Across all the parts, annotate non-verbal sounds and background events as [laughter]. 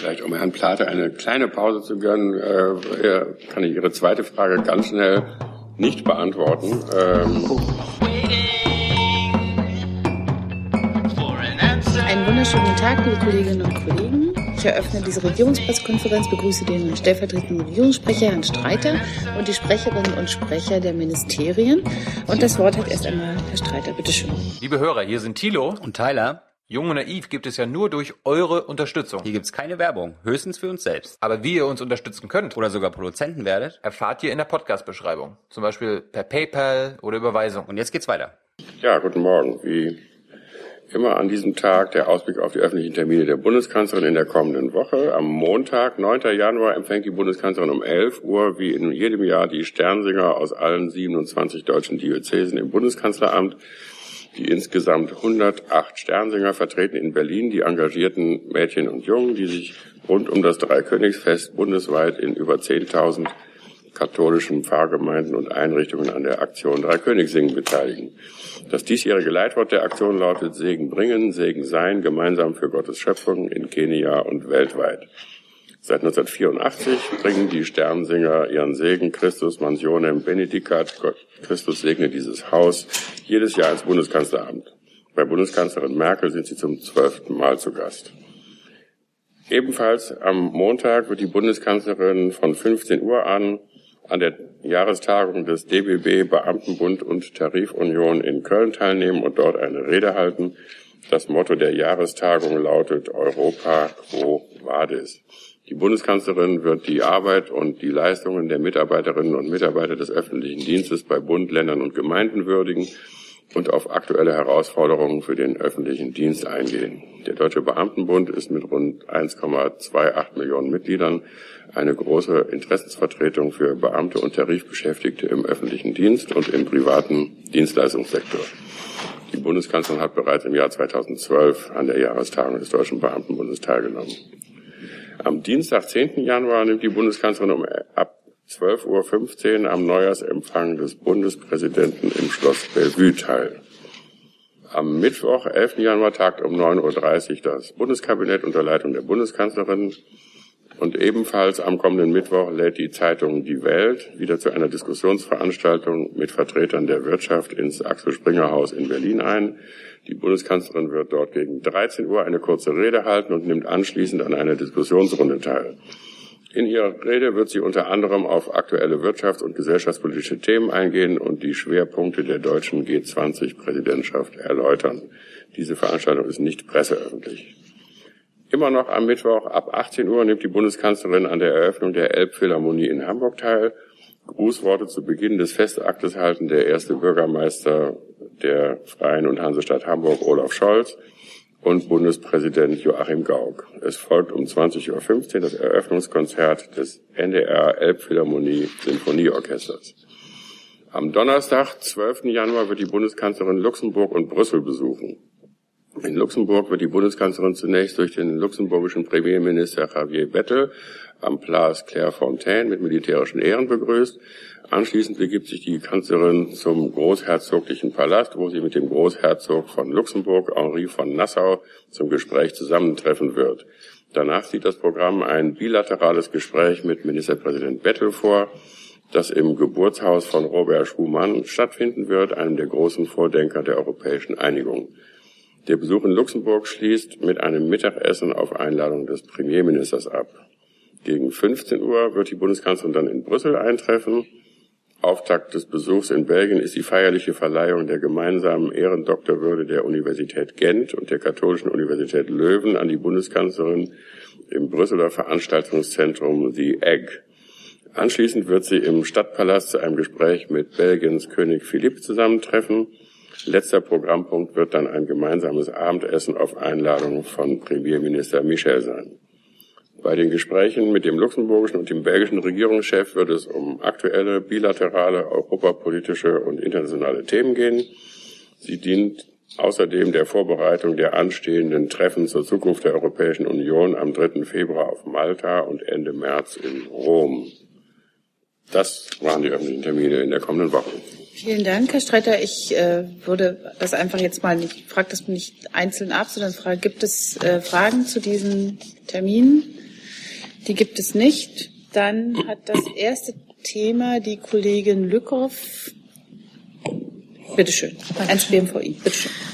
Vielleicht um Herrn Plate eine kleine Pause zu gönnen, äh, kann ich Ihre zweite Frage ganz schnell nicht beantworten. Ähm Einen wunderschönen Tag, liebe Kolleginnen und Kollegen. Ich eröffne diese Regierungspressekonferenz, begrüße den stellvertretenden Regierungssprecher Herrn Streiter und die Sprecherinnen und Sprecher der Ministerien. Und das Wort hat erst einmal Herr Streiter. Bitte schön. Liebe Hörer, hier sind Thilo und Tyler. Jung und naiv gibt es ja nur durch eure Unterstützung. Hier gibt's keine Werbung, höchstens für uns selbst. Aber wie ihr uns unterstützen könnt oder sogar Produzenten werdet, erfahrt ihr in der Podcast-Beschreibung. Zum Beispiel per PayPal oder Überweisung. Und jetzt geht's weiter. Ja, guten Morgen. Wie immer an diesem Tag der Ausblick auf die öffentlichen Termine der Bundeskanzlerin in der kommenden Woche. Am Montag, 9. Januar, empfängt die Bundeskanzlerin um 11 Uhr, wie in jedem Jahr, die Sternsinger aus allen 27 deutschen Diözesen im Bundeskanzleramt. Die insgesamt 108 Sternsinger vertreten in Berlin die engagierten Mädchen und Jungen, die sich rund um das Dreikönigsfest bundesweit in über 10.000 katholischen Pfarrgemeinden und Einrichtungen an der Aktion Dreikönigssingen beteiligen. Das diesjährige Leitwort der Aktion lautet Segen bringen, Segen sein, gemeinsam für Gottes Schöpfung in Kenia und weltweit. Seit 1984 bringen die Sternsinger ihren Segen Christus Mansionem Benedicat, Gott, Christus segne dieses Haus, jedes Jahr ins Bundeskanzleramt. Bei Bundeskanzlerin Merkel sind sie zum zwölften Mal zu Gast. Ebenfalls am Montag wird die Bundeskanzlerin von 15 Uhr an an der Jahrestagung des DBB Beamtenbund und Tarifunion in Köln teilnehmen und dort eine Rede halten. Das Motto der Jahrestagung lautet Europa Quo Vadis. Die Bundeskanzlerin wird die Arbeit und die Leistungen der Mitarbeiterinnen und Mitarbeiter des öffentlichen Dienstes bei Bund, Ländern und Gemeinden würdigen und auf aktuelle Herausforderungen für den öffentlichen Dienst eingehen. Der Deutsche Beamtenbund ist mit rund 1,28 Millionen Mitgliedern eine große Interessensvertretung für Beamte und Tarifbeschäftigte im öffentlichen Dienst und im privaten Dienstleistungssektor. Die Bundeskanzlerin hat bereits im Jahr 2012 an der Jahrestagung des Deutschen Beamtenbundes teilgenommen. Am Dienstag, 10. Januar, nimmt die Bundeskanzlerin um ab 12.15 Uhr am Neujahrsempfang des Bundespräsidenten im Schloss Bellevue teil. Am Mittwoch, 11. Januar, tagt um 9.30 Uhr das Bundeskabinett unter Leitung der Bundeskanzlerin. Und ebenfalls am kommenden Mittwoch lädt die Zeitung Die Welt wieder zu einer Diskussionsveranstaltung mit Vertretern der Wirtschaft ins Axel Springer Haus in Berlin ein. Die Bundeskanzlerin wird dort gegen 13 Uhr eine kurze Rede halten und nimmt anschließend an einer Diskussionsrunde teil. In ihrer Rede wird sie unter anderem auf aktuelle wirtschafts- und gesellschaftspolitische Themen eingehen und die Schwerpunkte der deutschen G20-Präsidentschaft erläutern. Diese Veranstaltung ist nicht presseöffentlich. Immer noch am Mittwoch ab 18 Uhr nimmt die Bundeskanzlerin an der Eröffnung der Elbphilharmonie in Hamburg teil. Grußworte zu Beginn des Festaktes halten der erste Bürgermeister der Freien und Hansestadt Hamburg, Olaf Scholz, und Bundespräsident Joachim Gauck. Es folgt um 20.15 Uhr das Eröffnungskonzert des NDR Elbphilharmonie Sinfonieorchesters. Am Donnerstag, 12. Januar, wird die Bundeskanzlerin Luxemburg und Brüssel besuchen. In Luxemburg wird die Bundeskanzlerin zunächst durch den luxemburgischen Premierminister Javier Bettel am Place Clairefontaine mit militärischen Ehren begrüßt. Anschließend begibt sich die Kanzlerin zum Großherzoglichen Palast, wo sie mit dem Großherzog von Luxemburg, Henri von Nassau, zum Gespräch zusammentreffen wird. Danach sieht das Programm ein bilaterales Gespräch mit Ministerpräsident Bettel vor, das im Geburtshaus von Robert Schumann stattfinden wird, einem der großen Vordenker der europäischen Einigung. Der Besuch in Luxemburg schließt mit einem Mittagessen auf Einladung des Premierministers ab. Gegen 15 Uhr wird die Bundeskanzlerin dann in Brüssel eintreffen. Auftakt des Besuchs in Belgien ist die feierliche Verleihung der gemeinsamen Ehrendoktorwürde der Universität Gent und der Katholischen Universität Löwen an die Bundeskanzlerin im Brüsseler Veranstaltungszentrum The Egg. Anschließend wird sie im Stadtpalast zu einem Gespräch mit Belgiens König Philipp zusammentreffen. Letzter Programmpunkt wird dann ein gemeinsames Abendessen auf Einladung von Premierminister Michel sein. Bei den Gesprächen mit dem luxemburgischen und dem belgischen Regierungschef wird es um aktuelle, bilaterale, europapolitische und internationale Themen gehen. Sie dient außerdem der Vorbereitung der anstehenden Treffen zur Zukunft der Europäischen Union am 3. Februar auf Malta und Ende März in Rom. Das waren die öffentlichen Termine in der kommenden Woche. Vielen Dank, Herr Streiter. Ich äh, würde das einfach jetzt mal nicht, frage das nicht einzeln ab, sondern frage, gibt es äh, Fragen zu diesen Terminen? Die gibt es nicht. Dann hat das erste Thema die Kollegin Lückhoff. Bitte schön. Ans BMVI. Bitte schön. Ähm,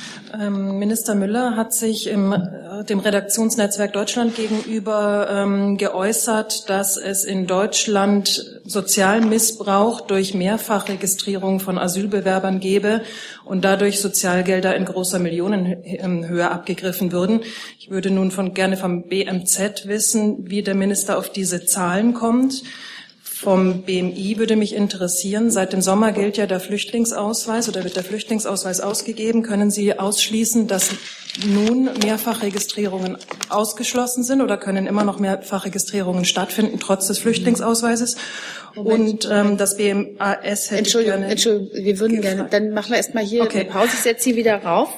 Minister Müller hat sich im, äh, dem Redaktionsnetzwerk Deutschland gegenüber ähm, geäußert, dass es in Deutschland Sozialmissbrauch durch Mehrfachregistrierung von Asylbewerbern gebe und dadurch Sozialgelder in großer Millionenhöhe abgegriffen würden. Ich würde nun von, gerne vom BMZ wissen, wie der Minister auf diese Zahlen kommt. Vom BMI würde mich interessieren, seit dem Sommer gilt ja der Flüchtlingsausweis oder wird der Flüchtlingsausweis ausgegeben. Können Sie ausschließen, dass nun Mehrfachregistrierungen ausgeschlossen sind oder können immer noch Mehrfachregistrierungen stattfinden, trotz des Flüchtlingsausweises? Und ähm, das BMAS hätte Entschuldigung, gerne Entschuldigung, wir würden gerne, dann machen wir erstmal hier okay. eine Pause, ich setze Sie wieder rauf,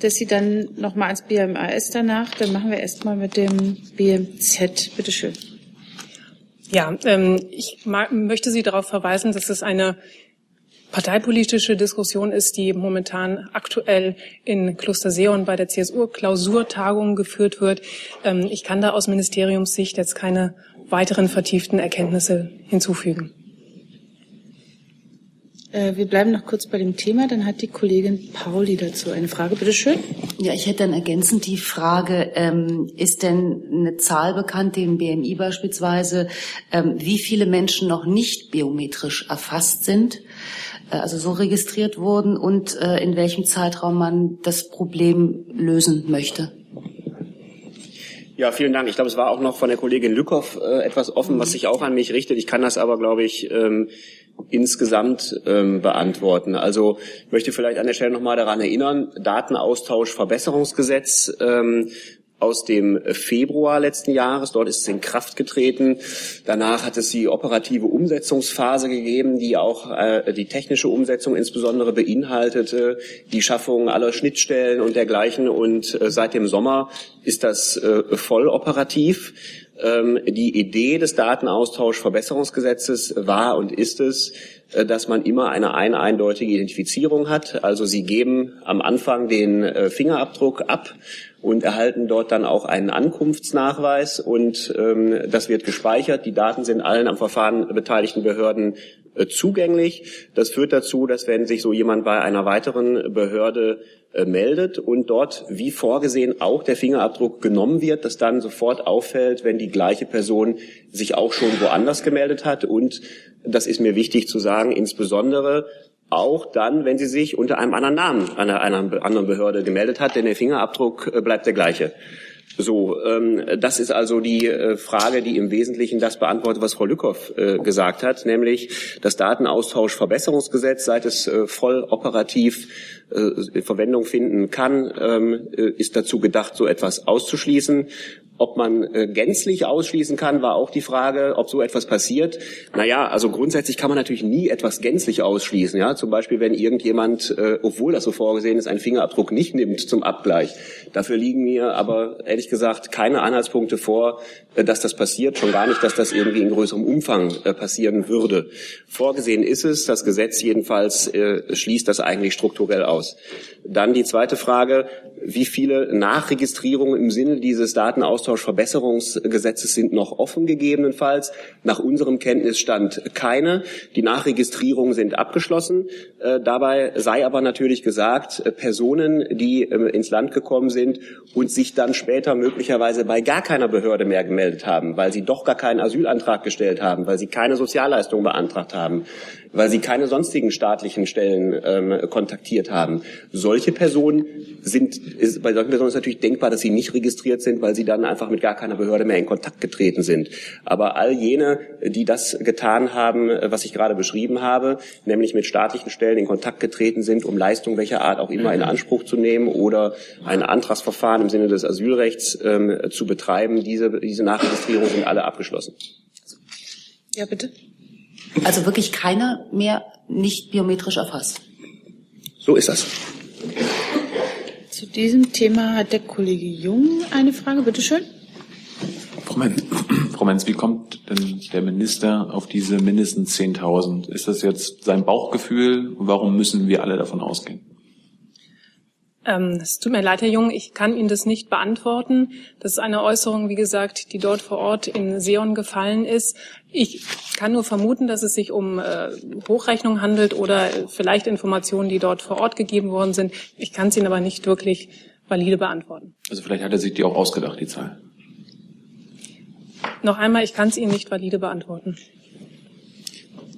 dass Sie dann nochmal ans BMAS danach, dann machen wir erstmal mit dem BMZ. Bitte schön. Ja, ähm, ich möchte Sie darauf verweisen, dass es eine parteipolitische Diskussion ist, die momentan aktuell in Kloster Seon bei der CSU-Klausurtagung geführt wird. Ähm, ich kann da aus Ministeriumssicht jetzt keine weiteren vertieften Erkenntnisse hinzufügen. Äh, wir bleiben noch kurz bei dem Thema. Dann hat die Kollegin Pauli dazu eine Frage. Bitte schön. Ja, ich hätte dann ergänzend die Frage, ähm, ist denn eine Zahl bekannt, dem BMI beispielsweise, ähm, wie viele Menschen noch nicht biometrisch erfasst sind, äh, also so registriert wurden und äh, in welchem Zeitraum man das Problem lösen möchte? Ja, vielen Dank. Ich glaube, es war auch noch von der Kollegin Lückhoff äh, etwas offen, was sich auch an mich richtet. Ich kann das aber, glaube ich, ähm, insgesamt ähm, beantworten. Also ich möchte vielleicht an der Stelle nochmal daran erinnern, Datenaustauschverbesserungsgesetz ähm, aus dem Februar letzten Jahres. Dort ist es in Kraft getreten. Danach hat es die operative Umsetzungsphase gegeben, die auch äh, die technische Umsetzung insbesondere beinhaltete, die Schaffung aller Schnittstellen und dergleichen. Und äh, seit dem Sommer ist das äh, voll operativ. Ähm, die Idee des Datenaustauschverbesserungsgesetzes war und ist es, äh, dass man immer eine ein eindeutige Identifizierung hat. Also Sie geben am Anfang den äh, Fingerabdruck ab und erhalten dort dann auch einen Ankunftsnachweis und ähm, das wird gespeichert. Die Daten sind allen am Verfahren beteiligten Behörden zugänglich. Das führt dazu, dass wenn sich so jemand bei einer weiteren Behörde äh, meldet und dort wie vorgesehen auch der Fingerabdruck genommen wird, dass dann sofort auffällt, wenn die gleiche Person sich auch schon woanders gemeldet hat und das ist mir wichtig zu sagen, insbesondere auch dann, wenn sie sich unter einem anderen Namen einer, einer anderen Behörde gemeldet hat, denn der Fingerabdruck äh, bleibt der gleiche. So, ähm, das ist also die äh, Frage, die im Wesentlichen das beantwortet, was Frau Lückhoff äh, gesagt hat, nämlich das Datenaustauschverbesserungsgesetz, seit es äh, voll operativ äh, Verwendung finden kann, ähm, äh, ist dazu gedacht, so etwas auszuschließen. Ob man äh, gänzlich ausschließen kann, war auch die Frage, ob so etwas passiert. Naja, also grundsätzlich kann man natürlich nie etwas gänzlich ausschließen. Ja, zum Beispiel, wenn irgendjemand, äh, obwohl das so vorgesehen ist, einen Fingerabdruck nicht nimmt zum Abgleich. Dafür liegen mir aber ehrlich gesagt keine Anhaltspunkte vor, äh, dass das passiert. Schon gar nicht, dass das irgendwie in größerem Umfang äh, passieren würde. Vorgesehen ist es, das Gesetz jedenfalls äh, schließt das eigentlich strukturell aus. Dann die zweite Frage, wie viele Nachregistrierungen im Sinne dieses Datenaustauschverbesserungsgesetzes sind noch offen gegebenenfalls? Nach unserem Kenntnisstand keine. Die Nachregistrierungen sind abgeschlossen. Äh, dabei sei aber natürlich gesagt, äh, Personen, die äh, ins Land gekommen sind und sich dann später möglicherweise bei gar keiner Behörde mehr gemeldet haben, weil sie doch gar keinen Asylantrag gestellt haben, weil sie keine Sozialleistung beantragt haben, weil sie keine sonstigen staatlichen Stellen ähm, kontaktiert haben. Solche Personen sind, ist, bei solchen Personen ist natürlich denkbar, dass sie nicht registriert sind, weil sie dann einfach mit gar keiner Behörde mehr in Kontakt getreten sind. Aber all jene, die das getan haben, was ich gerade beschrieben habe, nämlich mit staatlichen Stellen in Kontakt getreten sind, um Leistungen welcher Art auch immer in Anspruch zu nehmen oder ein Antragsverfahren im Sinne des Asylrechts ähm, zu betreiben, diese, diese Nachregistrierungen sind alle abgeschlossen. Ja, bitte. Also wirklich keiner mehr nicht biometrisch erfasst. So ist das. Zu diesem Thema hat der Kollege Jung eine Frage. Bitte schön. Frau Menz, [clears throat] Frau Menz, wie kommt denn der Minister auf diese mindestens 10.000? Ist das jetzt sein Bauchgefühl? Warum müssen wir alle davon ausgehen? Ähm, es tut mir leid, Herr Jung, ich kann Ihnen das nicht beantworten. Das ist eine Äußerung, wie gesagt, die dort vor Ort in Seon gefallen ist. Ich kann nur vermuten, dass es sich um äh, Hochrechnung handelt oder vielleicht Informationen, die dort vor Ort gegeben worden sind. Ich kann es Ihnen aber nicht wirklich valide beantworten. Also vielleicht hat er sich die auch ausgedacht, die Zahl. Noch einmal, ich kann es Ihnen nicht valide beantworten.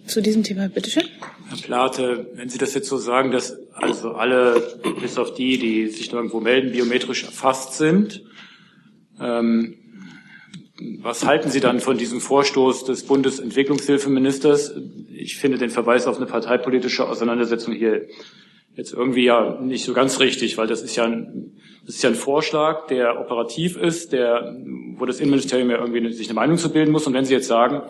Zu diesem Thema, bitteschön. Herr Plate, wenn Sie das jetzt so sagen, dass also alle, bis auf die, die sich irgendwo melden, biometrisch erfasst sind, ähm, was halten Sie dann von diesem Vorstoß des Bundesentwicklungshilfeministers? Ich finde den Verweis auf eine parteipolitische Auseinandersetzung hier jetzt irgendwie ja nicht so ganz richtig, weil das ist ja ein, das ist ja ein Vorschlag, der operativ ist, der, wo das Innenministerium ja irgendwie sich eine Meinung zu bilden muss. Und wenn Sie jetzt sagen,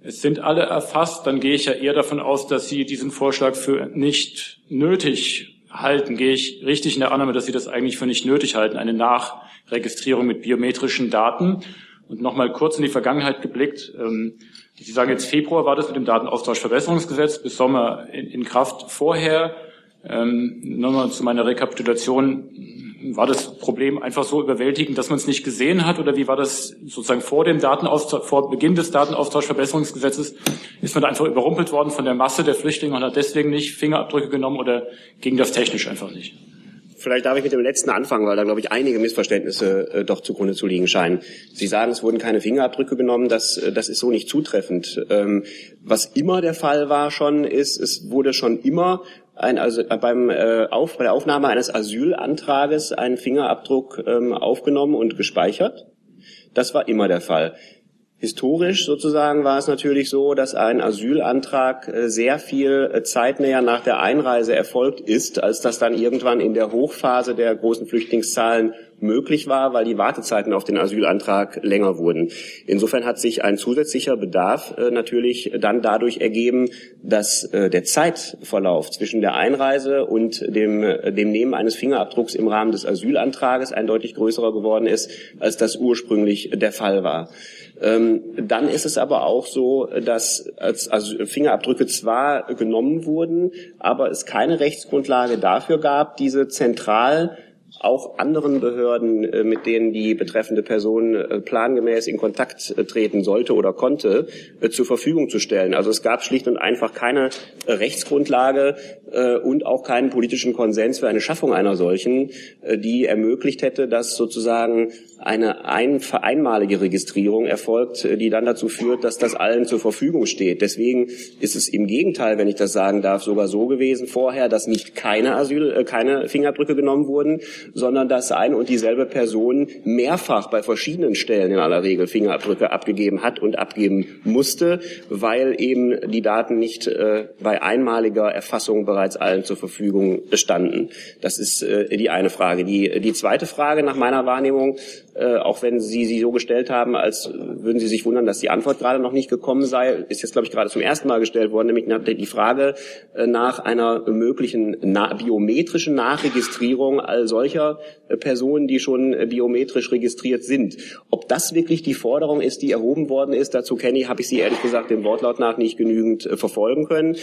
es sind alle erfasst, dann gehe ich ja eher davon aus, dass Sie diesen Vorschlag für nicht nötig halten. Gehe ich richtig in der Annahme, dass Sie das eigentlich für nicht nötig halten, eine Nachregistrierung mit biometrischen Daten? Und nochmal kurz in die Vergangenheit geblickt. Ähm, Sie sagen jetzt Februar war das mit dem Datenaustauschverbesserungsgesetz, bis Sommer in, Kraft. Vorher, ähm, nochmal zu meiner Rekapitulation, war das Problem einfach so überwältigend, dass man es nicht gesehen hat? Oder wie war das sozusagen vor dem Datenaustausch, vor Beginn des Datenaustauschverbesserungsgesetzes? Ist man einfach überrumpelt worden von der Masse der Flüchtlinge und hat deswegen nicht Fingerabdrücke genommen oder ging das technisch einfach nicht? Vielleicht darf ich mit dem letzten anfangen, weil da, glaube ich, einige Missverständnisse äh, doch zugrunde zu liegen scheinen. Sie sagen, es wurden keine Fingerabdrücke genommen. Das, äh, das ist so nicht zutreffend. Ähm, was immer der Fall war schon, ist, es wurde schon immer ein, also beim, äh, auf, bei der Aufnahme eines Asylantrages ein Fingerabdruck ähm, aufgenommen und gespeichert. Das war immer der Fall. Historisch sozusagen war es natürlich so, dass ein Asylantrag äh, sehr viel äh, zeitnäher nach der Einreise erfolgt ist, als das dann irgendwann in der Hochphase der großen Flüchtlingszahlen möglich war, weil die Wartezeiten auf den Asylantrag länger wurden. Insofern hat sich ein zusätzlicher Bedarf äh, natürlich dann dadurch ergeben, dass der Zeitverlauf zwischen der Einreise und dem, dem Nehmen eines Fingerabdrucks im Rahmen des Asylantrages ein deutlich größerer geworden ist, als das ursprünglich der Fall war. Ähm, dann ist es aber auch so, dass also Fingerabdrücke zwar genommen wurden, aber es keine Rechtsgrundlage dafür gab, diese zentral auch anderen Behörden, äh, mit denen die betreffende Person äh, plangemäß in Kontakt äh, treten sollte oder konnte, zur Verfügung zu stellen. Also es gab schlicht und einfach keine Rechtsgrundlage und auch keinen politischen Konsens für eine Schaffung einer solchen, die ermöglicht hätte, dass sozusagen eine ein, einmalige Registrierung erfolgt, die dann dazu führt, dass das allen zur Verfügung steht. Deswegen ist es im Gegenteil, wenn ich das sagen darf, sogar so gewesen vorher, dass nicht keine Asyl, keine Fingerabdrücke genommen wurden, sondern dass eine und dieselbe Person mehrfach bei verschiedenen Stellen in aller Regel Fingerabdrücke abgegeben hat und abgeben musste, weil eben die Daten nicht äh, bei einmaliger Erfassung bereits allen zur Verfügung standen. Das ist äh, die eine Frage. Die, die zweite Frage nach meiner Wahrnehmung, äh, auch wenn Sie sie so gestellt haben, als würden Sie sich wundern, dass die Antwort gerade noch nicht gekommen sei, ist jetzt, glaube ich, gerade zum ersten Mal gestellt worden, nämlich die Frage äh, nach einer möglichen na biometrischen Nachregistrierung all solcher solcher äh, Personen, die schon äh, biometrisch registriert sind. Ob das wirklich die Forderung ist, die erhoben worden ist, dazu kenne ich, habe ich sie ehrlich gesagt dem Wortlaut nach nicht genügend äh, verfolgen können.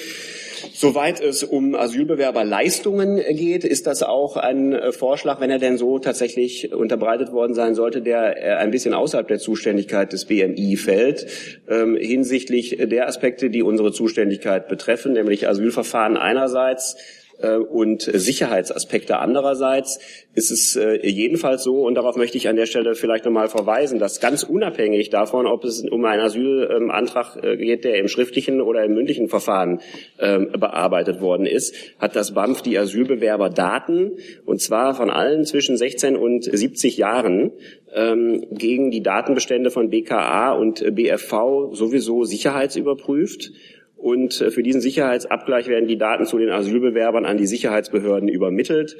Soweit es um Asylbewerberleistungen geht, ist das auch ein Vorschlag, wenn er denn so tatsächlich unterbreitet worden sein sollte, der ein bisschen außerhalb der Zuständigkeit des BMI fällt, ähm, hinsichtlich der Aspekte, die unsere Zuständigkeit betreffen, nämlich Asylverfahren einerseits, und Sicherheitsaspekte andererseits ist es äh, jedenfalls so, und darauf möchte ich an der Stelle vielleicht nochmal verweisen, dass ganz unabhängig davon, ob es um einen Asylantrag äh, geht, der im schriftlichen oder im mündlichen Verfahren ähm, bearbeitet worden ist, hat das BAMF die Asylbewerberdaten, und zwar von allen zwischen 16 und 70 Jahren, ähm, gegen die Datenbestände von BKA und BFV sowieso sicherheitsüberprüft und äh, für diesen Sicherheitsabgleich werden die Daten zu den Asylbewerbern an die Sicherheitsbehörden übermittelt,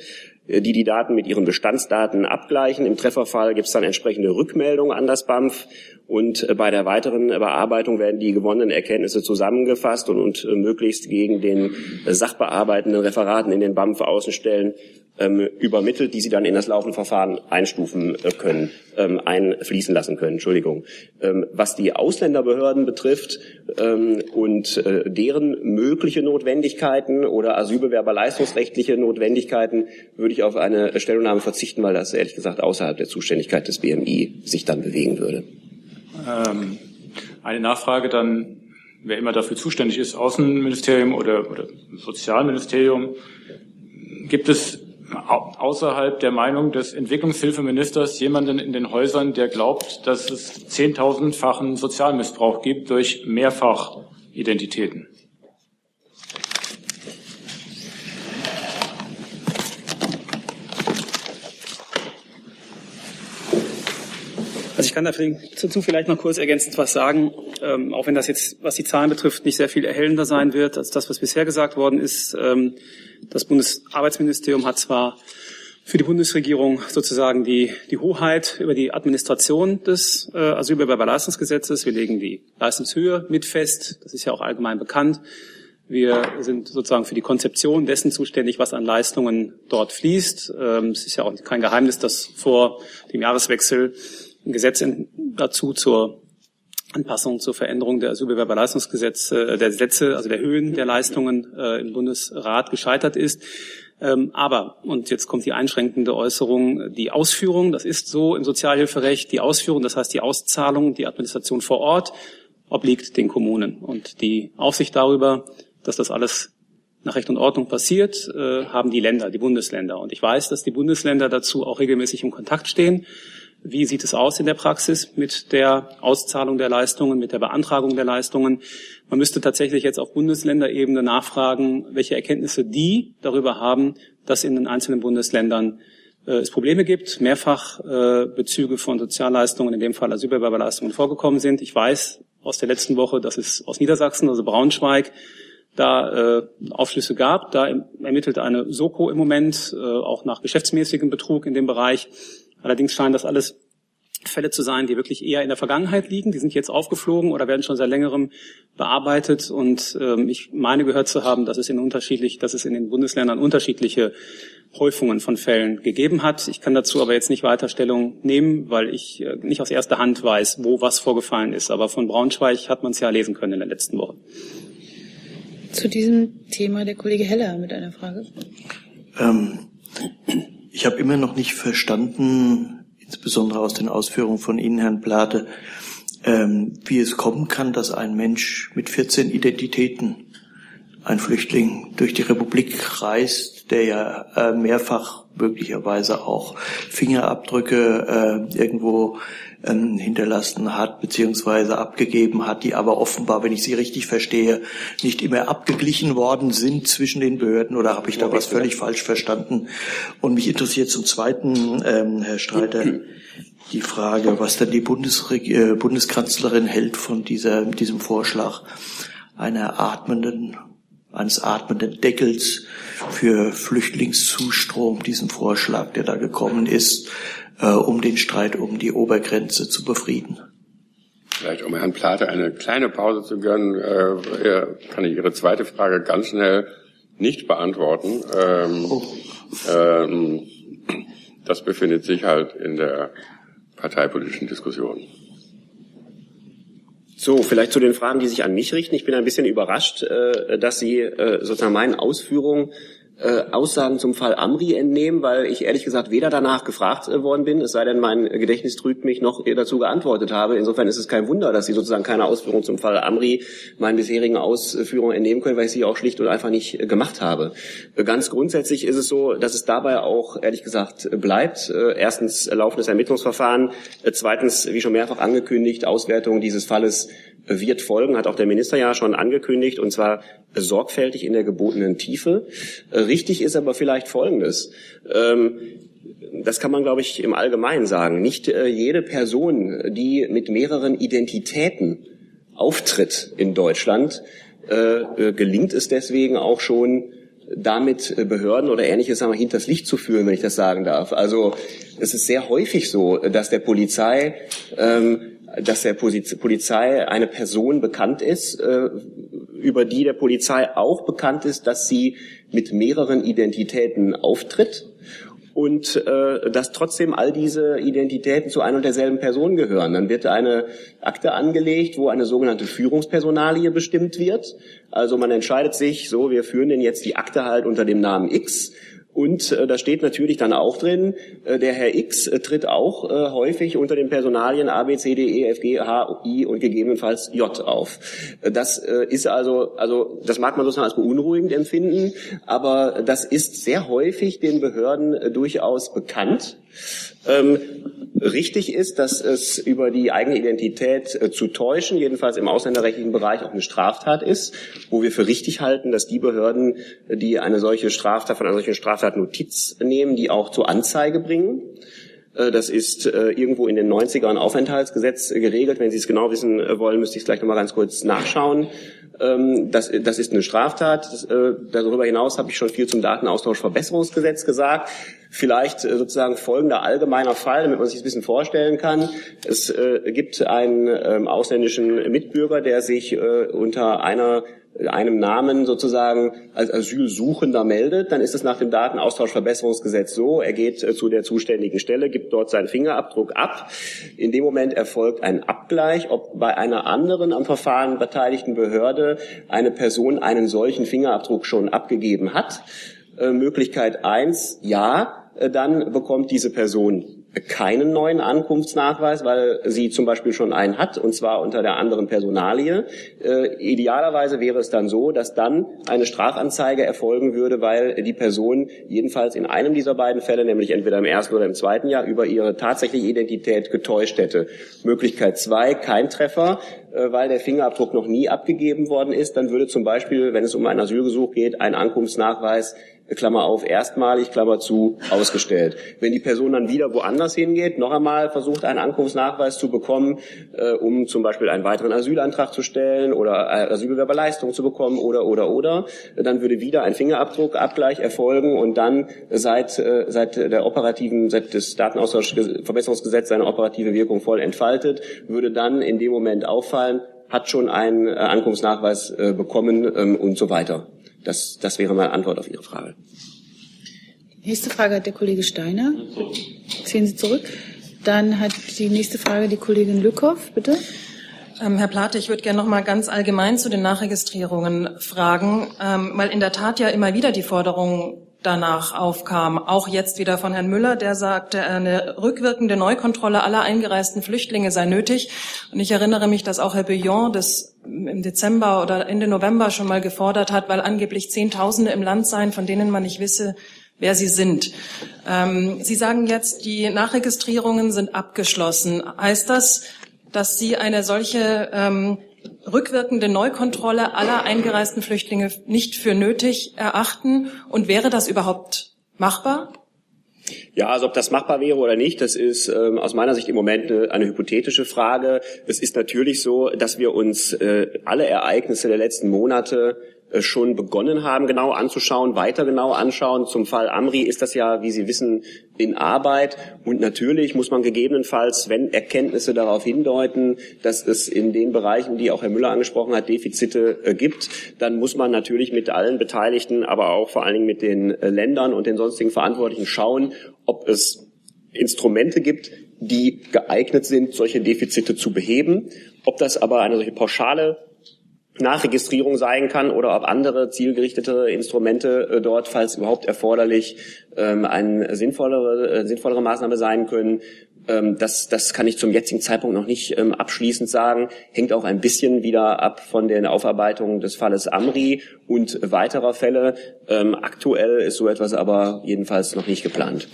äh, die die Daten mit ihren Bestandsdaten abgleichen. Im Trefferfall gibt es dann entsprechende Rückmeldungen an das BAMF und äh, bei der weiteren Bearbeitung werden die gewonnenen Erkenntnisse zusammengefasst und, und möglichst gegen den sachbearbeitenden Referaten in den BAMF-Außenstellen ähm, übermittelt, die sie dann in das laufende Verfahren einstufen äh, können, ähm, einfließen lassen können. Entschuldigung. Ähm, was die Ausländerbehörden betrifft ähm, und äh, deren mögliche Notwendigkeiten oder Asylbewerberleistungsrechtliche Notwendigkeiten, würde ich auf eine Stellungnahme verzichten, weil das ehrlich gesagt außerhalb der Zuständigkeit des BMI sich dann bewegen würde. Ähm, eine Nachfrage dann, wer immer dafür zuständig ist, Außenministerium oder, oder Sozialministerium. Gibt es außerhalb der Meinung des Entwicklungshilfeministers jemanden in den Häusern, der glaubt, dass es zehntausendfachen Sozialmissbrauch gibt durch Mehrfachidentitäten? Kann dazu vielleicht noch kurz ergänzend was sagen, ähm, auch wenn das jetzt, was die Zahlen betrifft, nicht sehr viel erhellender sein wird als das, was bisher gesagt worden ist. Ähm, das Bundesarbeitsministerium hat zwar für die Bundesregierung sozusagen die, die Hoheit über die Administration des äh, Asylbewerberleistungsgesetzes. Wir legen die Leistungshöhe mit fest. Das ist ja auch allgemein bekannt. Wir sind sozusagen für die Konzeption dessen zuständig, was an Leistungen dort fließt. Ähm, es ist ja auch kein Geheimnis, dass vor dem Jahreswechsel ein Gesetz dazu zur Anpassung zur Veränderung der Asylbewerberleistungsgesetze, äh, der Sätze, also der Höhen der Leistungen äh, im Bundesrat gescheitert ist. Ähm, aber, und jetzt kommt die einschränkende Äußerung, die Ausführung, das ist so im Sozialhilferecht, die Ausführung, das heißt die Auszahlung, die Administration vor Ort, obliegt den Kommunen. Und die Aufsicht darüber, dass das alles nach Recht und Ordnung passiert, äh, haben die Länder, die Bundesländer. Und ich weiß, dass die Bundesländer dazu auch regelmäßig im Kontakt stehen. Wie sieht es aus in der Praxis mit der Auszahlung der Leistungen, mit der Beantragung der Leistungen? Man müsste tatsächlich jetzt auf Bundesländerebene nachfragen, welche Erkenntnisse die darüber haben, dass in den einzelnen Bundesländern äh, es Probleme gibt, mehrfach äh, Bezüge von Sozialleistungen, in dem Fall Asylbewerberleistungen vorgekommen sind. Ich weiß aus der letzten Woche, dass es aus Niedersachsen, also Braunschweig, da äh, Aufschlüsse gab. Da ermittelt eine Soko im Moment, äh, auch nach geschäftsmäßigem Betrug in dem Bereich. Allerdings scheinen das alles Fälle zu sein, die wirklich eher in der Vergangenheit liegen. Die sind jetzt aufgeflogen oder werden schon seit längerem bearbeitet. Und ähm, ich meine gehört zu haben, dass es in unterschiedlich, dass es in den Bundesländern unterschiedliche Häufungen von Fällen gegeben hat. Ich kann dazu aber jetzt nicht weiter Stellung nehmen, weil ich äh, nicht aus erster Hand weiß, wo was vorgefallen ist. Aber von Braunschweig hat man es ja lesen können in der letzten Woche. Zu diesem Thema der Kollege Heller mit einer Frage. Ähm, ich habe immer noch nicht verstanden, insbesondere aus den Ausführungen von Ihnen, Herrn Plate, ähm, wie es kommen kann, dass ein Mensch mit 14 Identitäten, ein Flüchtling, durch die Republik reist, der ja äh, mehrfach möglicherweise auch Fingerabdrücke äh, irgendwo ähm, hinterlassen hat beziehungsweise abgegeben hat, die aber offenbar, wenn ich Sie richtig verstehe, nicht immer abgeglichen worden sind zwischen den Behörden oder habe ich da was völlig falsch verstanden? Und mich interessiert zum Zweiten, ähm, Herr Streiter, die Frage, was denn die Bundesreg äh, Bundeskanzlerin hält von dieser, diesem Vorschlag einer atmenden eines atmenden Deckels für Flüchtlingszustrom, diesen Vorschlag, der da gekommen ist, äh, um den Streit um die Obergrenze zu befrieden. Vielleicht um Herrn Plate eine kleine Pause zu gönnen, äh, kann ich Ihre zweite Frage ganz schnell nicht beantworten. Ähm, oh. ähm, das befindet sich halt in der parteipolitischen Diskussion. So, vielleicht zu den Fragen, die sich an mich richten. Ich bin ein bisschen überrascht, äh, dass Sie äh, sozusagen meinen Ausführungen äh, Aussagen zum Fall Amri entnehmen, weil ich ehrlich gesagt weder danach gefragt äh, worden bin, es sei denn, mein Gedächtnis trügt mich, noch dazu geantwortet habe. Insofern ist es kein Wunder, dass Sie sozusagen keine Ausführungen zum Fall Amri meinen bisherigen Ausführungen entnehmen können, weil ich sie auch schlicht und einfach nicht äh, gemacht habe. Äh, ganz grundsätzlich ist es so, dass es dabei auch ehrlich gesagt bleibt. Erstens laufendes Ermittlungsverfahren, zweitens, wie schon mehrfach angekündigt, Auswertung dieses Falles wird folgen, hat auch der Minister ja schon angekündigt, und zwar sorgfältig in der gebotenen Tiefe. Äh, richtig ist aber vielleicht Folgendes. Ähm, das kann man, glaube ich, im Allgemeinen sagen. Nicht äh, jede Person, die mit mehreren Identitäten auftritt in Deutschland, äh, gelingt es deswegen auch schon, damit Behörden oder ähnliches wir, hinters Licht zu führen, wenn ich das sagen darf. Also es ist sehr häufig so, dass der Polizei ähm, dass der Polizei eine Person bekannt ist, äh, über die der Polizei auch bekannt ist, dass sie mit mehreren Identitäten auftritt und äh, dass trotzdem all diese Identitäten zu einer und derselben Person gehören. Dann wird eine Akte angelegt, wo eine sogenannte Führungspersonalie bestimmt wird. Also man entscheidet sich, so, wir führen denn jetzt die Akte halt unter dem Namen X und äh, da steht natürlich dann auch drin, äh, der Herr X äh, tritt auch äh, häufig unter den Personalien A, B, C, D, E, F, G, H, I und gegebenenfalls J auf. Äh, das äh, ist also, also das mag man sozusagen als beunruhigend empfinden, aber das ist sehr häufig den Behörden äh, durchaus bekannt. Ähm, richtig ist, dass es über die eigene Identität äh, zu täuschen, jedenfalls im ausländerrechtlichen Bereich auch eine Straftat ist, wo wir für richtig halten, dass die Behörden, die eine solche Straftat von einer solchen Straftat Notiz nehmen, die auch zur Anzeige bringen. Äh, das ist äh, irgendwo in den 90ern Aufenthaltsgesetz geregelt. Wenn Sie es genau wissen wollen, müsste ich es gleich nochmal ganz kurz nachschauen. Ähm, das, das ist eine Straftat. Das, darüber hinaus habe ich schon viel zum Datenaustauschverbesserungsgesetz gesagt. Vielleicht äh, sozusagen folgender allgemeiner Fall, damit man sich ein bisschen vorstellen kann. Es äh, gibt einen ähm, ausländischen Mitbürger, der sich äh, unter einer einem Namen sozusagen als Asylsuchender meldet, dann ist es nach dem Datenaustauschverbesserungsgesetz so, er geht äh, zu der zuständigen Stelle, gibt dort seinen Fingerabdruck ab. In dem Moment erfolgt ein Abgleich, ob bei einer anderen am Verfahren beteiligten Behörde eine Person einen solchen Fingerabdruck schon abgegeben hat. Äh, Möglichkeit eins, ja, äh, dann bekommt diese Person keinen neuen Ankunftsnachweis, weil sie zum Beispiel schon einen hat, und zwar unter der anderen Personalie. Äh, idealerweise wäre es dann so, dass dann eine Strafanzeige erfolgen würde, weil die Person jedenfalls in einem dieser beiden Fälle, nämlich entweder im ersten oder im zweiten Jahr, über ihre tatsächliche Identität getäuscht hätte. Möglichkeit zwei, kein Treffer, äh, weil der Fingerabdruck noch nie abgegeben worden ist. Dann würde zum Beispiel, wenn es um ein Asylgesuch geht, ein Ankunftsnachweis Klammer auf, erstmalig, Klammer zu, ausgestellt. Wenn die Person dann wieder woanders hingeht, noch einmal versucht, einen Ankunftsnachweis zu bekommen, äh, um zum Beispiel einen weiteren Asylantrag zu stellen oder äh, Asylbewerberleistung zu bekommen oder, oder, oder, dann würde wieder ein Fingerabdruckabgleich erfolgen und dann seit, äh, seit der operativen, seit des Datenaustauschverbesserungsgesetzes seine operative Wirkung voll entfaltet, würde dann in dem Moment auffallen, hat schon einen äh, Ankunftsnachweis äh, bekommen ähm, und so weiter. Das, das wäre meine Antwort auf Ihre Frage. Nächste Frage hat der Kollege Steiner. Ziehen Sie zurück. Dann hat die nächste Frage die Kollegin Lückhoff, bitte. Ähm, Herr Plate, ich würde gerne noch mal ganz allgemein zu den Nachregistrierungen fragen, ähm, weil in der Tat ja immer wieder die Forderung danach aufkam. Auch jetzt wieder von Herrn Müller, der sagte, eine rückwirkende Neukontrolle aller eingereisten Flüchtlinge sei nötig. Und ich erinnere mich, dass auch Herr Billon das im Dezember oder Ende November schon mal gefordert hat, weil angeblich Zehntausende im Land seien, von denen man nicht wisse, wer sie sind. Ähm, sie sagen jetzt, die Nachregistrierungen sind abgeschlossen. Heißt das, dass Sie eine solche ähm, rückwirkende Neukontrolle aller eingereisten Flüchtlinge nicht für nötig erachten? Und wäre das überhaupt machbar? Ja, also ob das machbar wäre oder nicht, das ist ähm, aus meiner Sicht im Moment eine, eine, hypothetische Frage. Es ist natürlich so, dass wir uns äh, alle Ereignisse der letzten Monate schon begonnen haben, genau anzuschauen, weiter genau anschauen. Zum Fall Amri ist das ja, wie Sie wissen, in Arbeit. Und natürlich muss man gegebenenfalls, wenn Erkenntnisse darauf hindeuten, dass es in den Bereichen, die auch Herr Müller angesprochen hat, Defizite äh, gibt, dann muss man natürlich mit allen Beteiligten, aber auch vor allen Dingen mit den äh, Ländern und den sonstigen Verantwortlichen schauen, ob es Instrumente gibt, die geeignet sind, solche Defizite zu beheben. Ob das aber eine solche pauschale Nachregistrierung sein kann oder ob andere zielgerichtete Instrumente äh, dort, falls überhaupt erforderlich, ähm, eine sinnvollere, äh, sinnvollere Maßnahme sein können. Ähm, das, das kann ich zum jetzigen Zeitpunkt noch nicht ähm, abschließend sagen. Hängt auch ein bisschen wieder ab von den Aufarbeitungen des Falles Amri und weiterer Fälle. aktuell ist so etwas aber jedenfalls noch nicht geplant.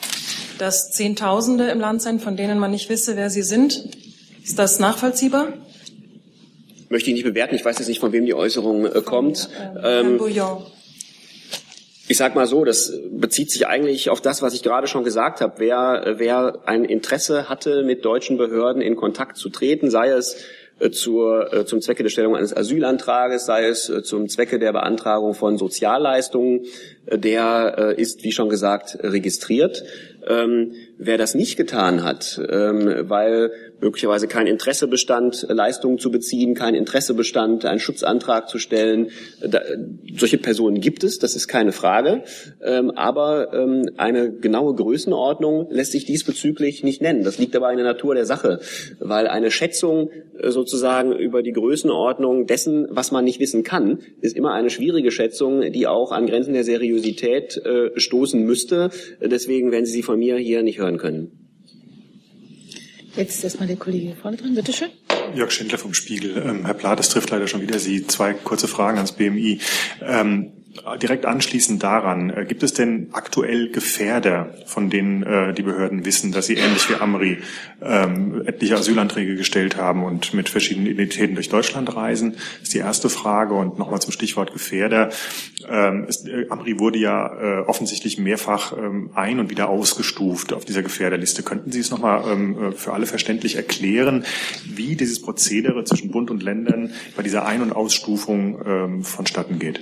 Dass Zehntausende im Land sind, von denen man nicht wisse, wer sie sind, ist das nachvollziehbar? Möchte ich nicht bewerten. Ich weiß jetzt nicht, von wem die Äußerung äh, kommt. Ähm, ich sage mal so, das bezieht sich eigentlich auf das, was ich gerade schon gesagt habe. Wer, wer ein Interesse hatte, mit deutschen Behörden in Kontakt zu treten, sei es äh, zur, äh, zum Zwecke der Stellung eines Asylantrages, sei es äh, zum Zwecke der Beantragung von Sozialleistungen, der ist, wie schon gesagt, registriert. Wer das nicht getan hat, ähm, weil möglicherweise kein Interesse bestand, Leistungen zu beziehen, kein Interesse bestand, einen Schutzantrag zu stellen. Da, solche Personen gibt es, das ist keine Frage. Ähm, aber ähm, eine genaue Größenordnung lässt sich diesbezüglich nicht nennen. Das liegt aber in der Natur der Sache, weil eine Schätzung äh, sozusagen über die Größenordnung dessen, was man nicht wissen kann, ist immer eine schwierige Schätzung, die auch an Grenzen der Seriosität äh, stoßen müsste. Deswegen werden Sie sie von mir hier nicht hören können. Jetzt erstmal der Kollege vorne dran, bitteschön. Jörg Schindler vom Spiegel. Ähm, Herr Plath, es trifft leider schon wieder Sie. Zwei kurze Fragen ans BMI. Ähm, direkt anschließend daran, äh, gibt es denn aktuell Gefährder, von denen äh, die Behörden wissen, dass sie ähnlich wie Amri ähm, etliche Asylanträge gestellt haben und mit verschiedenen Identitäten durch Deutschland reisen? Das ist die erste Frage. Und nochmal zum Stichwort Gefährder. Ähm, ist, äh, Amri wurde ja äh, offensichtlich mehrfach ähm, ein- und wieder ausgestuft auf dieser Gefährderliste. Könnten Sie es nochmal ähm, äh, für alle verständlich erklären, wie dieses Prozedere zwischen Bund und Ländern bei dieser Ein- und Ausstufung ähm, vonstatten geht?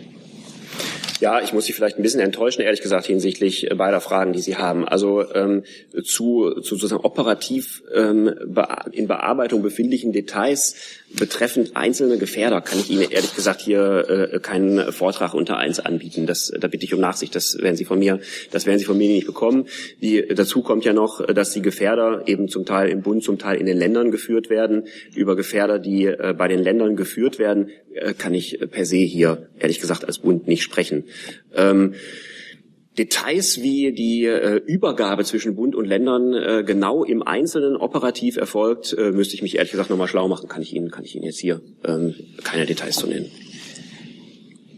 Ja, ich muss Sie vielleicht ein bisschen enttäuschen, ehrlich gesagt, hinsichtlich beider Fragen, die Sie haben. Also ähm, zu, zu sozusagen operativ ähm, in Bearbeitung befindlichen Details betreffend einzelne Gefährder kann ich Ihnen ehrlich gesagt hier äh, keinen Vortrag unter eins anbieten. Das, da bitte ich um Nachsicht. Das werden Sie von mir, das werden Sie von mir nicht bekommen. Die, dazu kommt ja noch, dass die Gefährder eben zum Teil im Bund, zum Teil in den Ländern geführt werden. Über Gefährder, die äh, bei den Ländern geführt werden, äh, kann ich per se hier ehrlich gesagt als Bund nicht sprechen. Ähm, Details wie die äh, Übergabe zwischen Bund und Ländern äh, genau im Einzelnen operativ erfolgt, äh, müsste ich mich ehrlich gesagt nochmal schlau machen. Kann ich Ihnen, kann ich Ihnen jetzt hier ähm, keine Details zu nennen.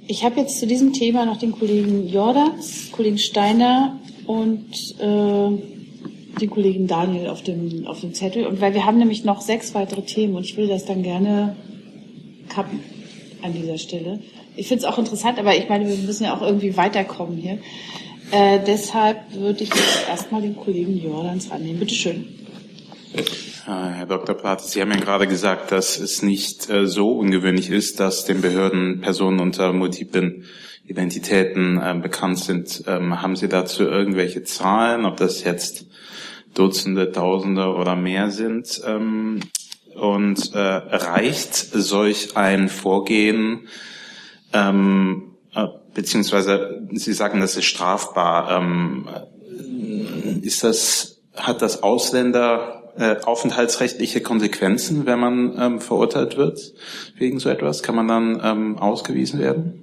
Ich habe jetzt zu diesem Thema noch den Kollegen Jordans, Kollegen Steiner und äh, den Kollegen Daniel auf dem, auf dem Zettel. Und weil wir haben nämlich noch sechs weitere Themen und ich will das dann gerne kappen an dieser Stelle. Ich finde es auch interessant, aber ich meine, wir müssen ja auch irgendwie weiterkommen hier. Äh, deshalb würde ich jetzt erstmal den Kollegen Jordans annehmen. Bitte schön. Herr Dr. Plath, Sie haben ja gerade gesagt, dass es nicht äh, so ungewöhnlich ist, dass den Behörden Personen unter multiplen Identitäten äh, bekannt sind. Ähm, haben Sie dazu irgendwelche Zahlen, ob das jetzt Dutzende, Tausende oder mehr sind? Ähm, und äh, reicht solch ein Vorgehen, ähm, äh, beziehungsweise Sie sagen, das ist strafbar. Ähm, ist das, hat das Ausländer äh, aufenthaltsrechtliche Konsequenzen, wenn man ähm, verurteilt wird wegen so etwas? Kann man dann ähm, ausgewiesen werden?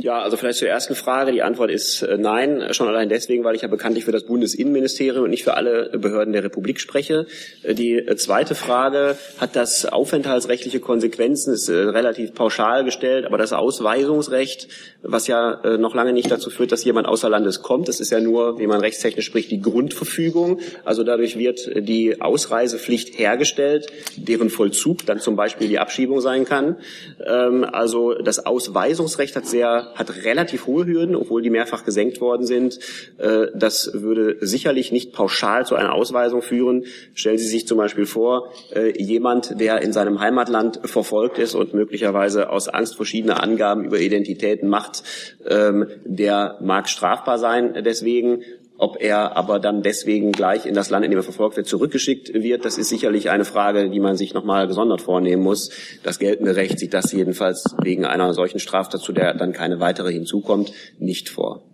Ja, also vielleicht zur ersten Frage. Die Antwort ist äh, nein. Schon allein deswegen, weil ich ja bekanntlich für das Bundesinnenministerium und nicht für alle Behörden der Republik spreche. Äh, die äh, zweite Frage, hat das aufenthaltsrechtliche Konsequenzen, ist relativ pauschal gestellt, aber das Ausweisungsrecht, was ja noch lange nicht dazu führt, dass jemand außer Landes kommt, das ist ja nur, wie man rechtstechnisch spricht, die Grundverfügung. Also dadurch wird die Ausreisepflicht hergestellt, deren Vollzug dann zum Beispiel die Abschiebung sein kann. Ähm, also das Ausweisungsrecht hat sehr hat relativ hohe Hürden, obwohl die mehrfach gesenkt worden sind. Äh, das würde sicherlich nicht pauschal zu einer Ausweisung führen. Stellen Sie sich zum Beispiel vor, äh, jemand, der in seinem Heimatland verfolgt ist und möglicherweise aus Angst verschiedene Angaben über Identitäten macht, ähm, der mag strafbar sein deswegen. Ob er aber dann deswegen gleich in das Land, in dem er verfolgt wird, zurückgeschickt wird, das ist sicherlich eine Frage, die man sich nochmal gesondert vornehmen muss. Das geltende Recht sieht das jedenfalls wegen einer solchen Straftat, zu der dann keine weitere hinzukommt, nicht vor.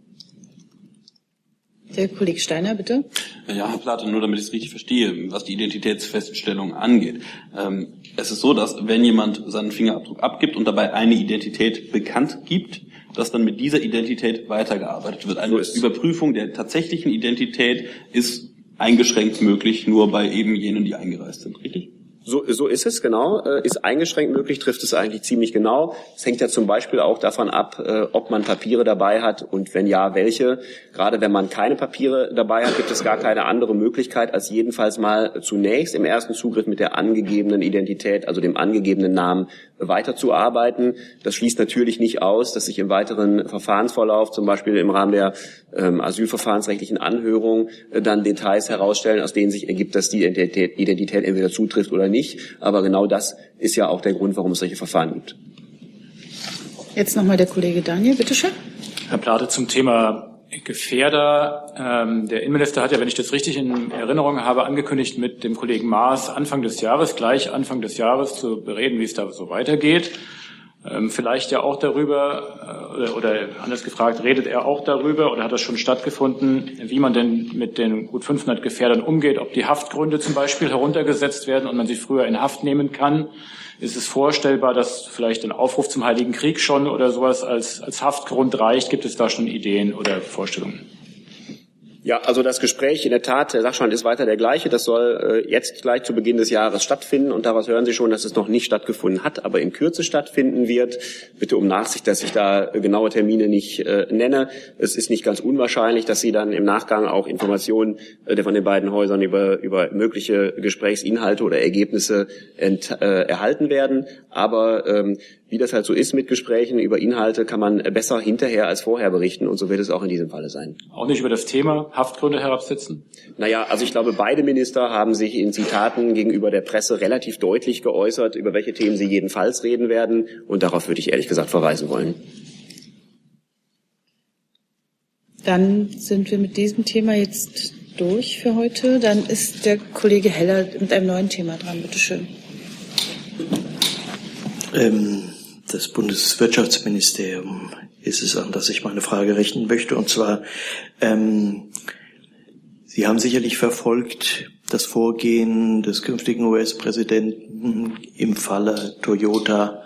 Der Kollege Steiner, bitte. Ja, Herr Platte, nur damit ich es richtig verstehe, was die Identitätsfeststellung angeht. Ähm, es ist so, dass wenn jemand seinen Fingerabdruck abgibt und dabei eine Identität bekannt gibt, dass dann mit dieser Identität weitergearbeitet wird. Eine so Überprüfung der tatsächlichen Identität ist eingeschränkt möglich, nur bei eben jenen, die eingereist sind, richtig? So, so ist es, genau. Äh, ist eingeschränkt möglich, trifft es eigentlich ziemlich genau. Es hängt ja zum Beispiel auch davon ab, äh, ob man Papiere dabei hat und wenn ja, welche. Gerade wenn man keine Papiere dabei hat, gibt es gar keine andere Möglichkeit, als jedenfalls mal zunächst im ersten Zugriff mit der angegebenen Identität, also dem angegebenen Namen, weiterzuarbeiten. Das schließt natürlich nicht aus, dass sich im weiteren Verfahrensverlauf, zum Beispiel im Rahmen der ähm, asylverfahrensrechtlichen Anhörung, äh, dann Details herausstellen, aus denen sich ergibt, dass die Identität, Identität entweder zutrifft oder nicht. Aber genau das ist ja auch der Grund, warum es solche Verfahren gibt. Jetzt nochmal der Kollege Daniel, bitteschön. Herr Plate, zum Thema Gefährder. Ähm, der Innenminister hat ja, wenn ich das richtig in Erinnerung habe, angekündigt, mit dem Kollegen Maas Anfang des Jahres, gleich Anfang des Jahres zu bereden, wie es da so weitergeht. Ähm, vielleicht ja auch darüber, äh, oder anders gefragt, redet er auch darüber oder hat das schon stattgefunden, wie man denn mit den gut 500 Gefährdern umgeht, ob die Haftgründe zum Beispiel heruntergesetzt werden und man sie früher in Haft nehmen kann. Ist es vorstellbar, dass vielleicht ein Aufruf zum Heiligen Krieg schon oder sowas als, als Haftgrund reicht? Gibt es da schon Ideen oder Vorstellungen? Ja, also das Gespräch in der Tat, der Sachstand ist weiter der gleiche. Das soll äh, jetzt gleich zu Beginn des Jahres stattfinden. Und daraus hören Sie schon, dass es noch nicht stattgefunden hat, aber in Kürze stattfinden wird. Bitte um Nachsicht, dass ich da genaue Termine nicht äh, nenne. Es ist nicht ganz unwahrscheinlich, dass Sie dann im Nachgang auch Informationen äh, von den beiden Häusern über, über mögliche Gesprächsinhalte oder Ergebnisse ent, äh, erhalten werden. Aber ähm, wie das halt so ist mit Gesprächen über Inhalte, kann man besser hinterher als vorher berichten und so wird es auch in diesem Falle sein. Auch nicht über das Thema Haftgründe herabsetzen? Naja, also ich glaube, beide Minister haben sich in Zitaten gegenüber der Presse relativ deutlich geäußert, über welche Themen sie jedenfalls reden werden und darauf würde ich ehrlich gesagt verweisen wollen. Dann sind wir mit diesem Thema jetzt durch für heute. Dann ist der Kollege Heller mit einem neuen Thema dran. Bitte schön. Ähm, das Bundeswirtschaftsministerium ist es, an das ich meine Frage richten möchte. Und zwar, ähm, Sie haben sicherlich verfolgt das Vorgehen des künftigen US-Präsidenten im Falle Toyota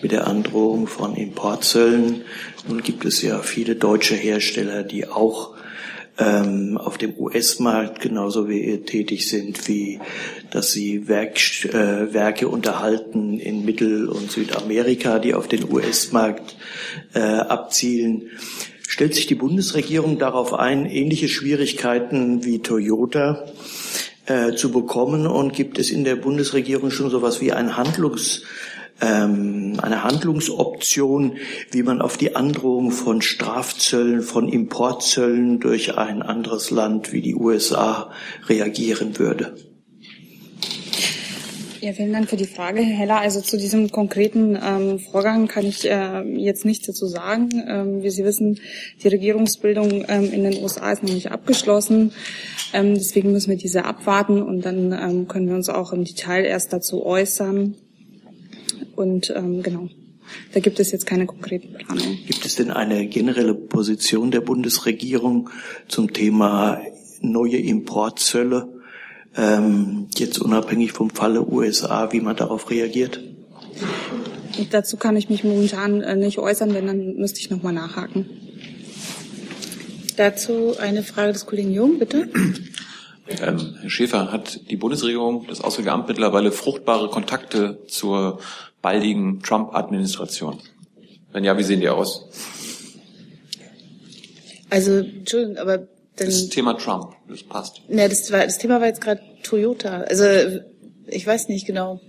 mit der Androhung von Importzöllen. Nun gibt es ja viele deutsche Hersteller, die auch ähm, auf dem US-Markt genauso wie tätig sind, wie dass sie Werk, äh, Werke unterhalten in Mittel- und Südamerika, die auf den US-Markt äh, abzielen. Stellt sich die Bundesregierung darauf ein, ähnliche Schwierigkeiten wie Toyota äh, zu bekommen? Und gibt es in der Bundesregierung schon so etwas wie ein Handlungs ähm, eine Handlungsoption, wie man auf die Androhung von Strafzöllen, von Importzöllen durch ein anderes Land wie die USA reagieren würde. Ja, vielen Dank für die Frage, Herr Heller. Also zu diesem konkreten ähm, Vorgang kann ich äh, jetzt nichts dazu sagen. Ähm, wie Sie wissen, die Regierungsbildung ähm, in den USA ist noch nicht abgeschlossen. Ähm, deswegen müssen wir diese abwarten und dann ähm, können wir uns auch im Detail erst dazu äußern. Und ähm, genau, da gibt es jetzt keine konkreten Planungen. Gibt es denn eine generelle Position der Bundesregierung zum Thema neue Importzölle, ähm, jetzt unabhängig vom Falle USA, wie man darauf reagiert? Und dazu kann ich mich momentan äh, nicht äußern, wenn dann müsste ich nochmal nachhaken. Dazu eine Frage des Kollegen Jung, bitte. Ähm, Herr Schäfer, hat die Bundesregierung, das Auswärtige Amt mittlerweile fruchtbare Kontakte zur baldigen Trump-Administration? Wenn ja, wie sehen die aus? Also, Entschuldigung, aber dann, das Thema Trump, das passt. Ne, das, war, das Thema war jetzt gerade Toyota. Also ich weiß nicht genau.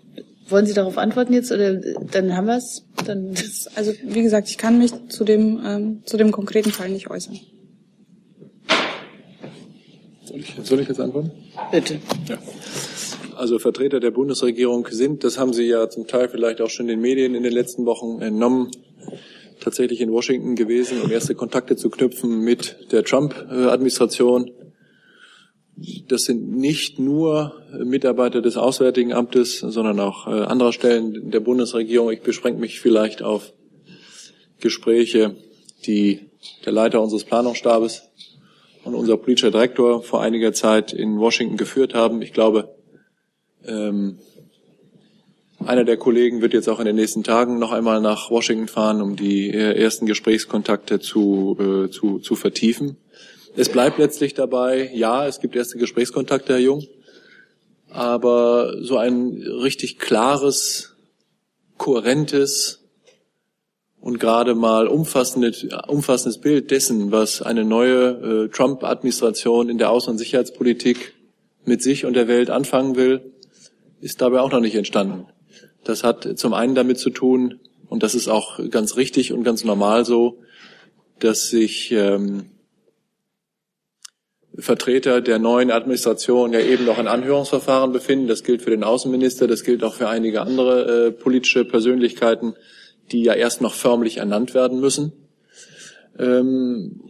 Wollen Sie darauf antworten jetzt oder dann haben wir es? Dann also wie gesagt, ich kann mich zu dem ähm, zu dem konkreten Fall nicht äußern. Soll ich, soll ich jetzt antworten? Bitte. Ja also Vertreter der Bundesregierung sind, das haben Sie ja zum Teil vielleicht auch schon den Medien in den letzten Wochen entnommen, tatsächlich in Washington gewesen, um erste Kontakte zu knüpfen mit der Trump-Administration. Das sind nicht nur Mitarbeiter des Auswärtigen Amtes, sondern auch äh, anderer Stellen der Bundesregierung. Ich beschränke mich vielleicht auf Gespräche, die der Leiter unseres Planungsstabes und unser politischer Direktor vor einiger Zeit in Washington geführt haben. Ich glaube, ähm, einer der Kollegen wird jetzt auch in den nächsten Tagen noch einmal nach Washington fahren, um die äh, ersten Gesprächskontakte zu, äh, zu, zu vertiefen. Es bleibt letztlich dabei, ja, es gibt erste Gesprächskontakte, Herr Jung, aber so ein richtig klares, kohärentes und gerade mal umfassendes, umfassendes Bild dessen, was eine neue äh, Trump-Administration in der Außen- und Sicherheitspolitik mit sich und der Welt anfangen will, ist dabei auch noch nicht entstanden. Das hat zum einen damit zu tun, und das ist auch ganz richtig und ganz normal so, dass sich ähm, Vertreter der neuen Administration ja eben noch in Anhörungsverfahren befinden. Das gilt für den Außenminister, das gilt auch für einige andere äh, politische Persönlichkeiten, die ja erst noch förmlich ernannt werden müssen. Ähm,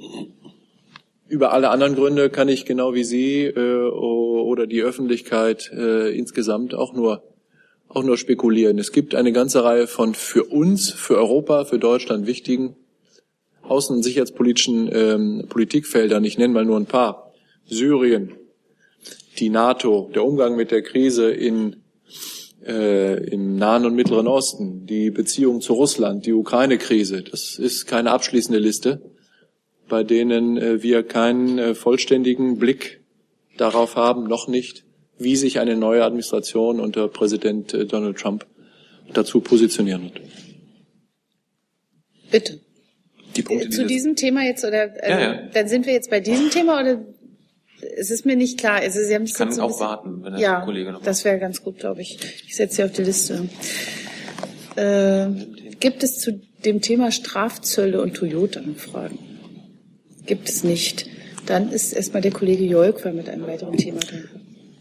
über alle anderen Gründe kann ich genau wie Sie äh, oder die Öffentlichkeit äh, insgesamt auch nur auch nur spekulieren. Es gibt eine ganze Reihe von für uns, für Europa, für Deutschland wichtigen außen- und sicherheitspolitischen ähm, Politikfeldern. Ich nenne mal nur ein paar. Syrien, die NATO, der Umgang mit der Krise in, äh, im Nahen und Mittleren Osten, die Beziehung zu Russland, die Ukraine-Krise. Das ist keine abschließende Liste, bei denen äh, wir keinen äh, vollständigen Blick darauf haben, noch nicht, wie sich eine neue Administration unter Präsident äh, Donald Trump dazu positionieren wird. Bitte. Die Punkte, die Zu das- diesem Thema jetzt oder äh, Ja, ja. dann sind wir jetzt bei diesem Thema oder es ist mir nicht klar. Also Sie haben es Ich kann so auch bisschen- warten, wenn der ja, Kollege noch das wäre ganz gut, glaube ich. Ich setze Sie auf die Liste. Äh, gibt es zu dem Thema Strafzölle und Toyota noch Fragen? Gibt es nicht. Dann ist erstmal der Kollege Jolkwa mit einem weiteren Thema dran.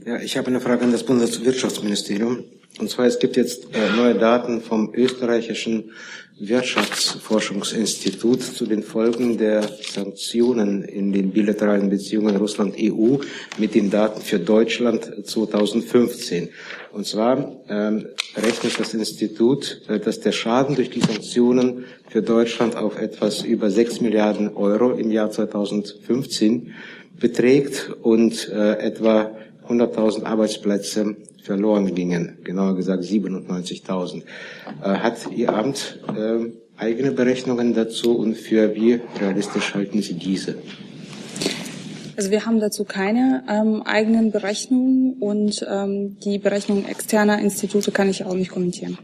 Ja, ich habe eine Frage an das Bundeswirtschaftsministerium. Und zwar, es gibt jetzt äh, neue Daten vom österreichischen Wirtschaftsforschungsinstitut zu den Folgen der Sanktionen in den bilateralen Beziehungen Russland-EU mit den Daten für Deutschland 2015. Und zwar ähm, rechnet das Institut, äh, dass der Schaden durch die Sanktionen für Deutschland auf etwas über 6 Milliarden Euro im Jahr 2015 beträgt und äh, etwa 100.000 Arbeitsplätze verloren gingen, genauer gesagt 97.000. Äh, hat Ihr Amt äh, eigene Berechnungen dazu und für wie realistisch halten Sie diese? Also wir haben dazu keine ähm, eigenen Berechnungen und ähm, die Berechnungen externer Institute kann ich auch nicht kommentieren.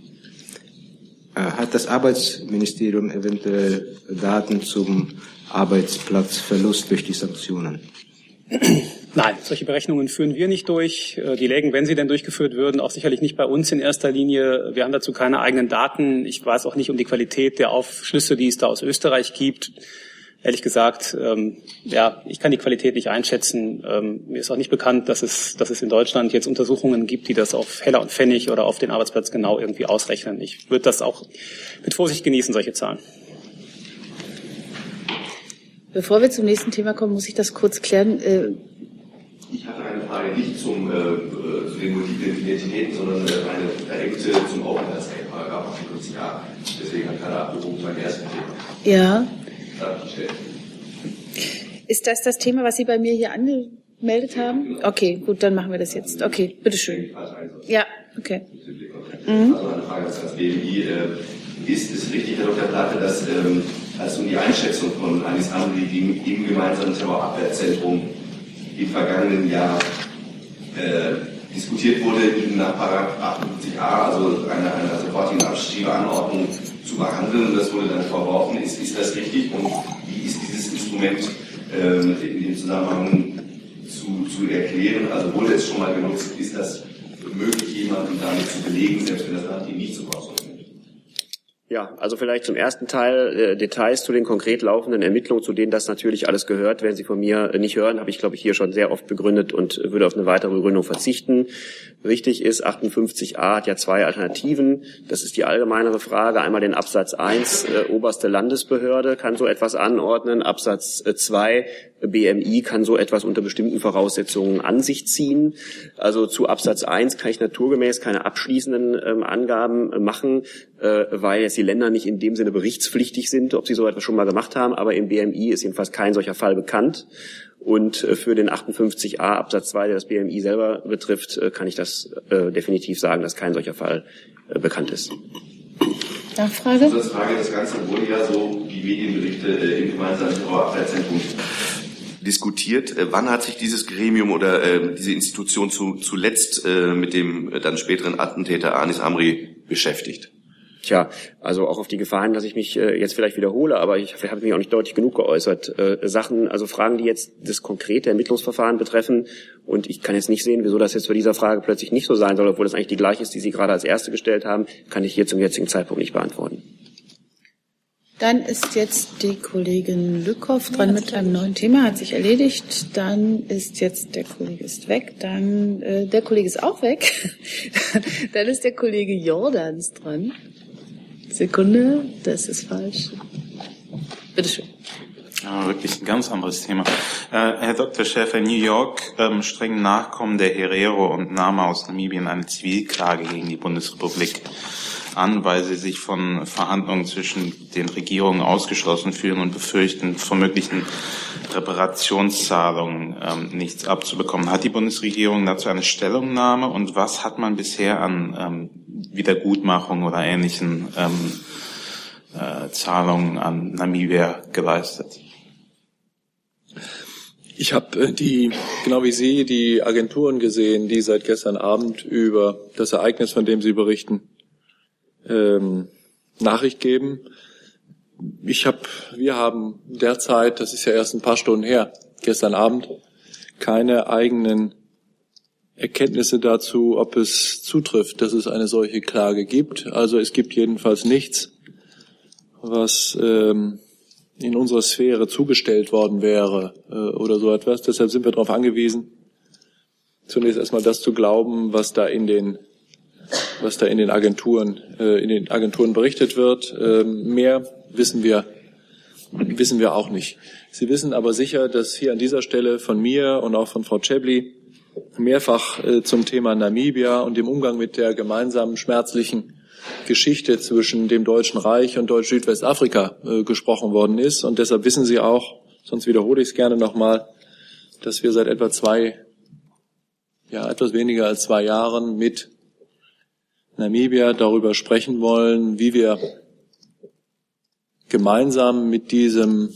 Äh, hat das Arbeitsministerium eventuell Daten zum Arbeitsplatzverlust durch die Sanktionen? [clears throat] Nein, solche Berechnungen führen wir nicht durch. Äh, Die lägen, wenn sie denn durchgeführt würden, auch sicherlich nicht bei uns in erster Linie. Wir haben dazu keine eigenen Daten. Ich weiß auch nicht um die Qualität der Aufschlüsse, die es da aus Österreich gibt. Ehrlich gesagt, ähm, ja, ich kann die Qualität nicht einschätzen. Ähm, mir ist auch nicht bekannt, dass es, dass es in Deutschland jetzt Untersuchungen gibt, die das auf Heller und Pfennig oder auf den Arbeitsplatz genau irgendwie ausrechnen. Ich würde das auch mit Vorsicht genießen, solche Zahlen. Bevor wir zum nächsten Thema kommen, muss ich das kurz klären. Äh, Ich hatte eine Frage nicht zum, äh, zu den multiplen Identitäten, sondern äh, eine verengte zum Aufenthaltsrecht, Paragraph 58a. Deswegen hat keiner abgehoben beim ersten Thema. ja, ist das das Thema, was Sie bei mir hier angemeldet haben? Okay, gut, dann machen wir das jetzt. Okay, bitteschön. Ja, okay. Mhm. Also eine Frage als BMI. Äh, ist es richtig, Herr Dr. Platte, dass ähm, als um die Einschätzung von Anis Amri, die mit ihm gemeinsamen Terrorabwehrzentrum im vergangenen Jahr äh, diskutiert wurde, ihn nach Paragraph 58a, also einer, einer sofortigen Abschiebeanordnung zu behandeln. Das wurde dann verworfen. Ist, ist das richtig? Und wie ist dieses Instrument ähm, in dem Zusammenhang zu, zu erklären? Also wurde es schon mal genutzt? Ist das möglich, jemanden damit zu belegen, selbst wenn das Land ihn nicht Ausdruck nimmt? Ja, also vielleicht zum ersten Teil äh, Details zu den konkret laufenden Ermittlungen, zu denen das natürlich alles gehört. Werden Sie von mir äh, nicht hören, habe ich, glaube ich, hier schon sehr oft begründet und äh, würde auf eine weitere Begründung verzichten. Richtig ist, 58a hat ja zwei Alternativen. Das ist die allgemeinere Frage. Einmal den Absatz 1, äh, oberste Landesbehörde kann so etwas anordnen. Absatz äh, 2, BMI kann so etwas unter bestimmten Voraussetzungen an sich ziehen. Also zu Absatz 1 kann ich naturgemäß keine abschließenden ähm, Angaben äh, machen, äh, weil jetzt die Länder nicht in dem Sinne berichtspflichtig sind, ob sie so etwas schon mal gemacht haben. Aber im BMI ist jedenfalls kein solcher Fall bekannt. Und äh, für den 58a Absatz 2, der das BMI selber betrifft, äh, kann ich das äh, definitiv sagen, dass kein solcher Fall äh, bekannt ist. Nachfrage? Zusatzfrage, das Ganze wurde ja so, die Medienberichte äh, im gemeinsamen Terrorabwehrzentrum diskutiert. Äh, wann hat sich dieses Gremium oder äh, diese Institution zu, zuletzt äh, mit dem äh, dann späteren Attentäter Anis Amri beschäftigt? Tja, also auch auf die Gefahren, dass ich mich äh, jetzt vielleicht wiederhole, aber ich habe mich auch nicht deutlich genug geäußert. Äh, Sachen, also Fragen, die jetzt das konkrete Ermittlungsverfahren betreffen. Und ich kann jetzt nicht sehen, wieso das jetzt bei dieser Frage plötzlich nicht so sein soll, obwohl das eigentlich die gleiche ist, die Sie gerade als erste gestellt haben, kann ich hier zum jetzigen Zeitpunkt nicht beantworten. Dann ist jetzt die Kollegin Lückhoff dran mit einem neuen Thema, hat sich erledigt. Dann ist jetzt der Kollege ist weg. Dann äh, der Kollege ist auch weg. [laughs] Dann ist der Kollege Jordans dran. Sekunde, das ist falsch. Bitteschön. Ja, wirklich ein ganz anderes Thema. Äh, Herr Dr. Schäfer, in New York ähm, strengen Nachkommen der Herero und Nama aus Namibien eine Zivilklage gegen die Bundesrepublik an, weil sie sich von Verhandlungen zwischen den Regierungen ausgeschlossen fühlen und befürchten, von möglichen Reparationszahlungen ähm, nichts abzubekommen. Hat die Bundesregierung dazu eine Stellungnahme und was hat man bisher an ähm, Wiedergutmachung oder ähnlichen ähm, äh, Zahlungen an Namibia geleistet? Ich habe äh, die, genau wie Sie, die Agenturen gesehen, die seit gestern Abend über das Ereignis, von dem Sie berichten, ähm, Nachricht geben. Ich habe, wir haben derzeit, das ist ja erst ein paar Stunden her, gestern Abend, keine eigenen Erkenntnisse dazu, ob es zutrifft, dass es eine solche Klage gibt. Also es gibt jedenfalls nichts, was ähm, in unserer Sphäre zugestellt worden wäre äh, oder so etwas. Deshalb sind wir darauf angewiesen, zunächst erstmal das zu glauben, was da in den was da in den Agenturen äh, in den Agenturen berichtet wird. Äh, mehr wissen wir wissen wir auch nicht. Sie wissen aber sicher, dass hier an dieser Stelle von mir und auch von Frau Chebli mehrfach äh, zum Thema Namibia und dem Umgang mit der gemeinsamen schmerzlichen Geschichte zwischen dem Deutschen Reich und Deutsch-Südwestafrika äh, gesprochen worden ist. Und deshalb wissen Sie auch, sonst wiederhole ich es gerne nochmal, dass wir seit etwa zwei, ja, etwas weniger als zwei Jahren mit Namibia darüber sprechen wollen, wie wir gemeinsam mit diesem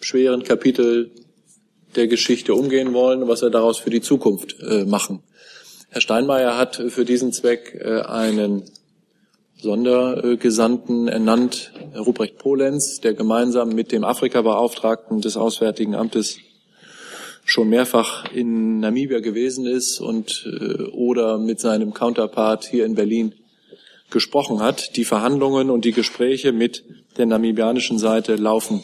schweren Kapitel der Geschichte umgehen wollen und was wir daraus für die Zukunft äh, machen. Herr Steinmeier hat für diesen Zweck äh, einen Sondergesandten ernannt, Ruprecht Polenz, der gemeinsam mit dem Afrika-Beauftragten des Auswärtigen Amtes schon mehrfach in Namibia gewesen ist und äh, oder mit seinem Counterpart hier in Berlin gesprochen hat. Die Verhandlungen und die Gespräche mit der namibianischen Seite laufen,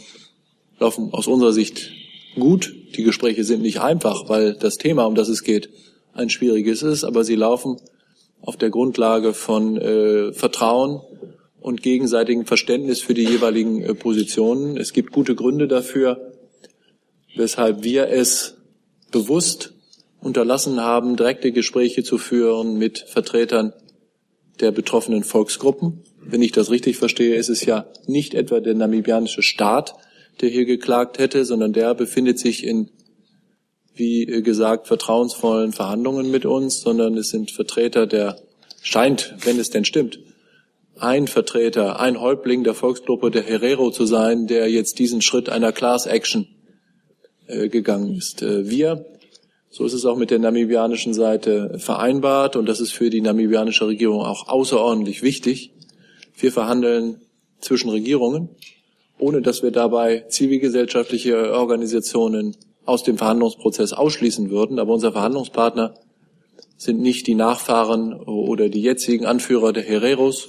laufen aus unserer Sicht gut. Die Gespräche sind nicht einfach, weil das Thema, um das es geht, ein schwieriges ist, aber sie laufen auf der Grundlage von äh, Vertrauen und gegenseitigem Verständnis für die jeweiligen äh, Positionen. Es gibt gute Gründe dafür, weshalb wir es bewusst unterlassen haben, direkte Gespräche zu führen mit Vertretern der betroffenen Volksgruppen. Wenn ich das richtig verstehe, ist es ja nicht etwa der namibianische Staat, der hier geklagt hätte, sondern der befindet sich in, wie gesagt, vertrauensvollen Verhandlungen mit uns, sondern es sind Vertreter der, scheint, wenn es denn stimmt, ein Vertreter, ein Häuptling der Volksgruppe der Herero zu sein, der jetzt diesen Schritt einer Class Action gegangen ist. Äh, wir, so ist es auch mit der namibianischen Seite vereinbart und das ist für die namibianische Regierung auch außerordentlich wichtig. Wir verhandeln zwischen Regierungen, ohne dass wir dabei zivilgesellschaftliche Organisationen aus dem Verhandlungsprozess ausschließen würden. Aber unser Verhandlungspartner sind nicht die Nachfahren oder die jetzigen Anführer der Hereros,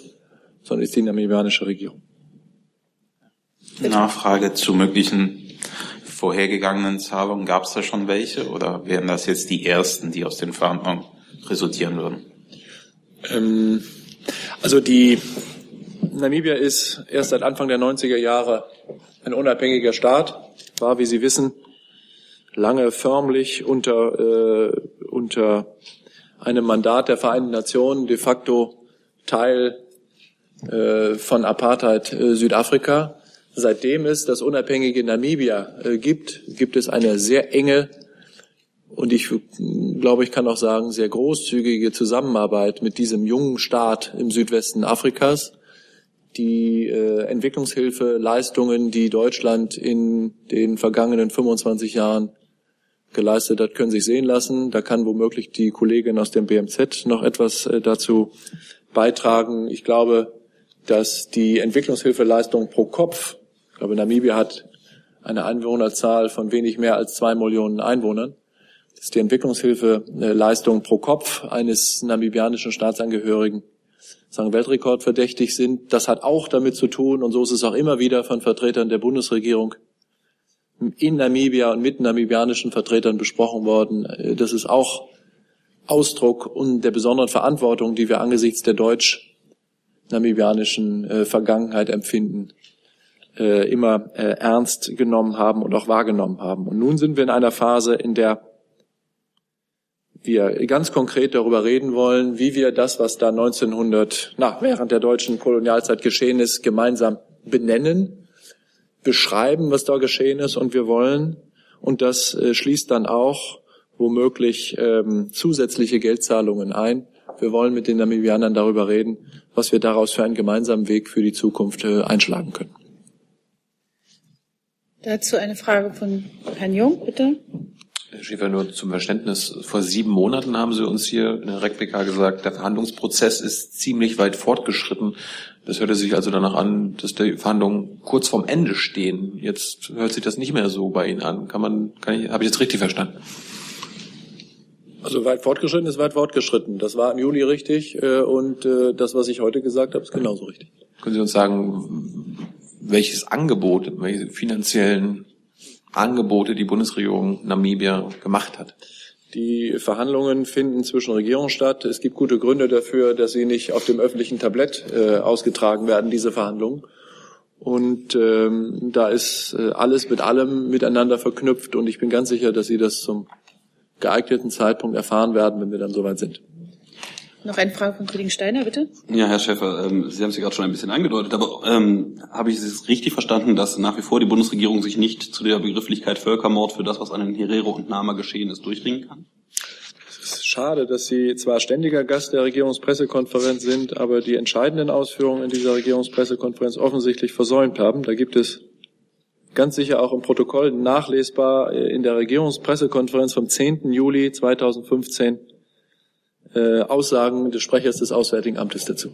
sondern ist die namibianische Regierung. Nachfrage zu möglichen vorhergegangenen Zahlungen, gab es da schon welche oder wären das jetzt die ersten, die aus den Verhandlungen resultieren würden? Ähm, also die Namibia ist erst seit Anfang der 90er Jahre ein unabhängiger Staat, war, wie Sie wissen, lange förmlich unter, äh, unter einem Mandat der Vereinten Nationen de facto Teil äh, von Apartheid äh, Südafrika. Seitdem es das unabhängige Namibia äh, gibt, gibt es eine sehr enge und ich glaube, ich kann auch sagen, sehr großzügige Zusammenarbeit mit diesem jungen Staat im Südwesten Afrikas. Die äh, Entwicklungshilfe, die Deutschland in den vergangenen 25 Jahren geleistet hat, können sich sehen lassen. Da kann womöglich die Kollegin aus dem BMZ noch etwas äh, dazu beitragen. Ich glaube, dass die Entwicklungshilfeleistung pro Kopf ich glaube, Namibia hat eine Einwohnerzahl von wenig mehr als zwei Millionen Einwohnern. Das ist die Entwicklungshilfeleistung pro Kopf eines namibianischen Staatsangehörigen sagen Weltrekord verdächtig sind. Das hat auch damit zu tun, und so ist es auch immer wieder von Vertretern der Bundesregierung in Namibia und mit namibianischen Vertretern besprochen worden. Das ist auch Ausdruck der besonderen Verantwortung, die wir angesichts der deutsch-namibianischen äh, Vergangenheit empfinden. Äh, immer äh, ernst genommen haben und auch wahrgenommen haben. Und nun sind wir in einer Phase, in der wir ganz konkret darüber reden wollen, wie wir das, was da 1900, na, während der deutschen Kolonialzeit geschehen ist, gemeinsam benennen, beschreiben, was da geschehen ist. Und wir wollen, und das äh, schließt dann auch womöglich ähm, zusätzliche Geldzahlungen ein. Wir wollen mit den Namibianern darüber reden, was wir daraus für einen gemeinsamen Weg für die Zukunft äh, einschlagen können. Dazu eine Frage von Herrn Jung, bitte. Herr Schäfer, nur zum Verständnis. Vor sieben Monaten haben Sie uns hier in der RECPK gesagt, der Verhandlungsprozess ist ziemlich weit fortgeschritten. Das hörte sich also danach an, dass die Verhandlungen kurz vorm Ende stehen. Jetzt hört sich das nicht mehr so bei Ihnen an. Kann man, kann ich, habe ich jetzt richtig verstanden? Also weit fortgeschritten ist weit fortgeschritten. Das war im Juli richtig äh, und äh, das, was ich heute gesagt habe, ist genauso richtig. Können Sie uns sagen, welches Angebot, welche finanziellen Angebote die Bundesregierung Namibia gemacht hat? Die Verhandlungen finden zwischen Regierungen statt. Es gibt gute Gründe dafür, dass sie nicht auf dem öffentlichen Tablett äh, ausgetragen werden, diese Verhandlungen. Und ähm, da ist äh, alles mit allem miteinander verknüpft und ich bin ganz sicher, dass Sie das zum geeigneten Zeitpunkt erfahren werden, wenn wir dann soweit sind. Noch eine Frage von Kollegen Steiner, bitte. Ja, Herr Schäfer, ähm, Sie haben es gerade schon ein bisschen angedeutet, aber ähm, habe ich es richtig verstanden, dass nach wie vor die Bundesregierung sich nicht zu der Begrifflichkeit Völkermord für das, was an den Herero und Nama geschehen ist, durchringen kann? Es ist schade, dass Sie zwar ständiger Gast der Regierungspressekonferenz sind, aber die entscheidenden Ausführungen in dieser Regierungspressekonferenz offensichtlich versäumt haben. Da gibt es ganz sicher auch im Protokoll nachlesbar äh, in der Regierungspressekonferenz vom 10. Juli 2015 äh, Aussagen des Sprechers des Auswärtigen Amtes dazu.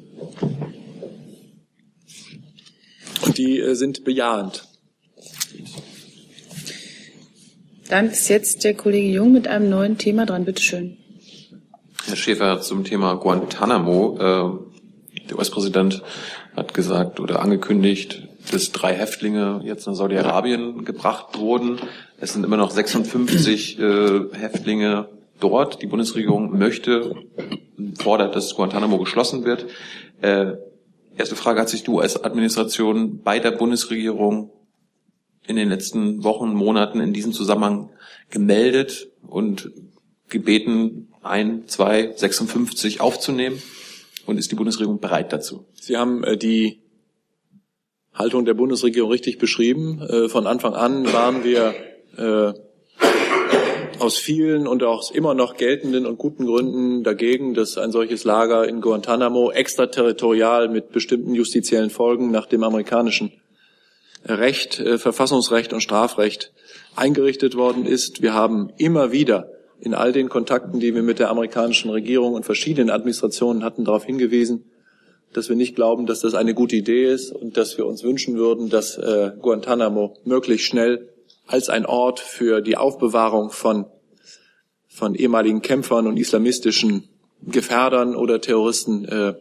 Und die äh, sind bejahend. Dann ist jetzt der Kollege Jung mit einem neuen Thema dran. Bitte schön. Herr Schäfer, zum Thema Guantanamo. Äh, der US-Präsident hat gesagt oder angekündigt, dass drei Häftlinge jetzt nach Saudi-Arabien gebracht wurden. Es sind immer noch 56 äh, Häftlinge dort. Die Bundesregierung möchte, fordert, dass Guantanamo geschlossen wird. Äh, erste Frage, hat sich die US-Administration bei der Bundesregierung in den letzten Wochen, Monaten in diesem Zusammenhang gemeldet und gebeten, ein, zwei, 56 aufzunehmen? Und ist die Bundesregierung bereit dazu? Sie haben äh, die Haltung der Bundesregierung richtig beschrieben. Äh, von Anfang an waren wir äh, aus vielen und auch immer noch geltenden und guten Gründen dagegen, dass ein solches Lager in Guantanamo extraterritorial mit bestimmten justiziellen Folgen nach dem amerikanischen Recht, äh, Verfassungsrecht und Strafrecht eingerichtet worden ist. Wir haben immer wieder in all den Kontakten, die wir mit der amerikanischen Regierung und verschiedenen Administrationen hatten, darauf hingewiesen, dass wir nicht glauben, dass das eine gute Idee ist und dass wir uns wünschen würden, dass äh, Guantanamo möglichst schnell als ein Ort für die Aufbewahrung von, von ehemaligen Kämpfern und islamistischen Gefährdern oder Terroristen äh,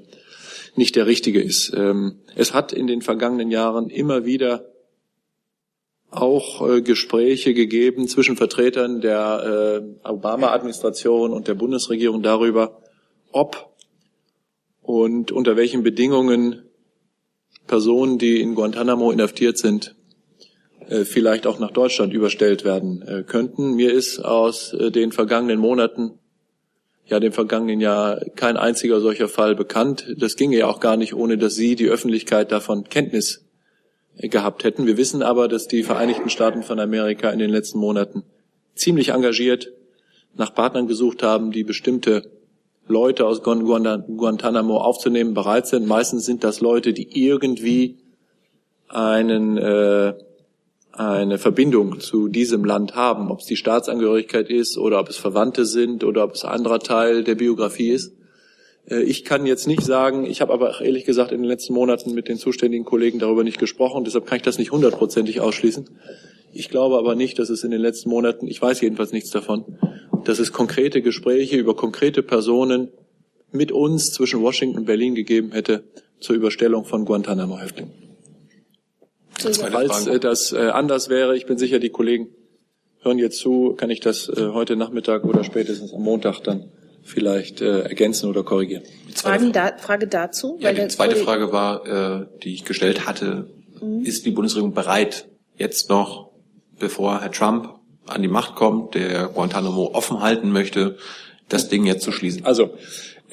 nicht der richtige ist. Ähm, es hat in den vergangenen Jahren immer wieder auch äh, Gespräche gegeben zwischen Vertretern der äh, Obama-Administration und der Bundesregierung darüber, ob und unter welchen Bedingungen Personen, die in Guantanamo inhaftiert sind, vielleicht auch nach Deutschland überstellt werden äh, könnten. Mir ist aus äh, den vergangenen Monaten, ja dem vergangenen Jahr, kein einziger solcher Fall bekannt. Das ginge ja auch gar nicht, ohne dass Sie, die Öffentlichkeit, davon Kenntnis gehabt hätten. Wir wissen aber, dass die Vereinigten Staaten von Amerika in den letzten Monaten ziemlich engagiert nach Partnern gesucht haben, die bestimmte Leute aus Guantanamo aufzunehmen bereit sind. Meistens sind das Leute, die irgendwie einen, äh, eine Verbindung zu diesem Land haben, ob es die Staatsangehörigkeit ist oder ob es Verwandte sind oder ob es ein anderer Teil der Biografie ist. Äh, ich kann jetzt nicht sagen, ich habe aber ehrlich gesagt in den letzten Monaten mit den zuständigen Kollegen darüber nicht gesprochen, deshalb kann ich das nicht hundertprozentig ausschließen. Ich glaube aber nicht, dass es in den letzten Monaten, ich weiß jedenfalls nichts davon, dass es konkrete Gespräche über konkrete Personen mit uns zwischen Washington und Berlin gegeben hätte zur Überstellung von Guantanamo-Häftlingen. Falls äh, das äh, anders wäre, ich bin sicher, die Kollegen hören jetzt zu, kann ich das äh, heute Nachmittag oder spätestens am Montag dann vielleicht ergänzen oder korrigieren. Fragen da, Frage dazu? Ja, die zweite Frage war, die ich gestellt hatte, Mhm. Ist die Bundesregierung bereit, jetzt noch, bevor Herr Trump an die Macht kommt, der Guantanamo offen halten möchte, das Ding jetzt zu schließen? Also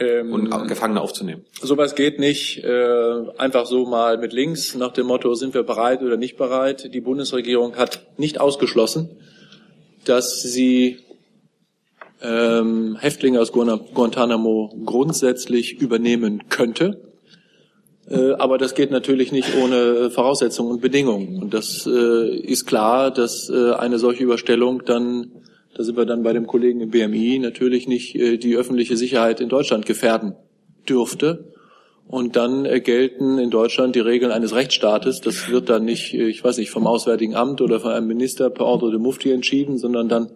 ähm, und Gefangene aufzunehmen. Sowas geht nicht äh, einfach so mal mit links nach dem Motto, sind wir bereit oder nicht bereit. Die Bundesregierung hat nicht ausgeschlossen, dass sie ähm, Häftlinge aus Guantanamo grundsätzlich übernehmen könnte. Äh, aber das geht natürlich nicht ohne Voraussetzungen und Bedingungen. Und das äh, ist klar, dass äh, eine solche Überstellung dann da sind wir dann bei dem Kollegen im BMI, natürlich nicht äh, die öffentliche Sicherheit in Deutschland gefährden dürfte. Und dann äh, gelten in Deutschland die Regeln eines Rechtsstaates. Das wird dann nicht, äh, ich weiß nicht, vom Auswärtigen Amt oder von einem Minister per Ordre de Mufti entschieden, sondern dann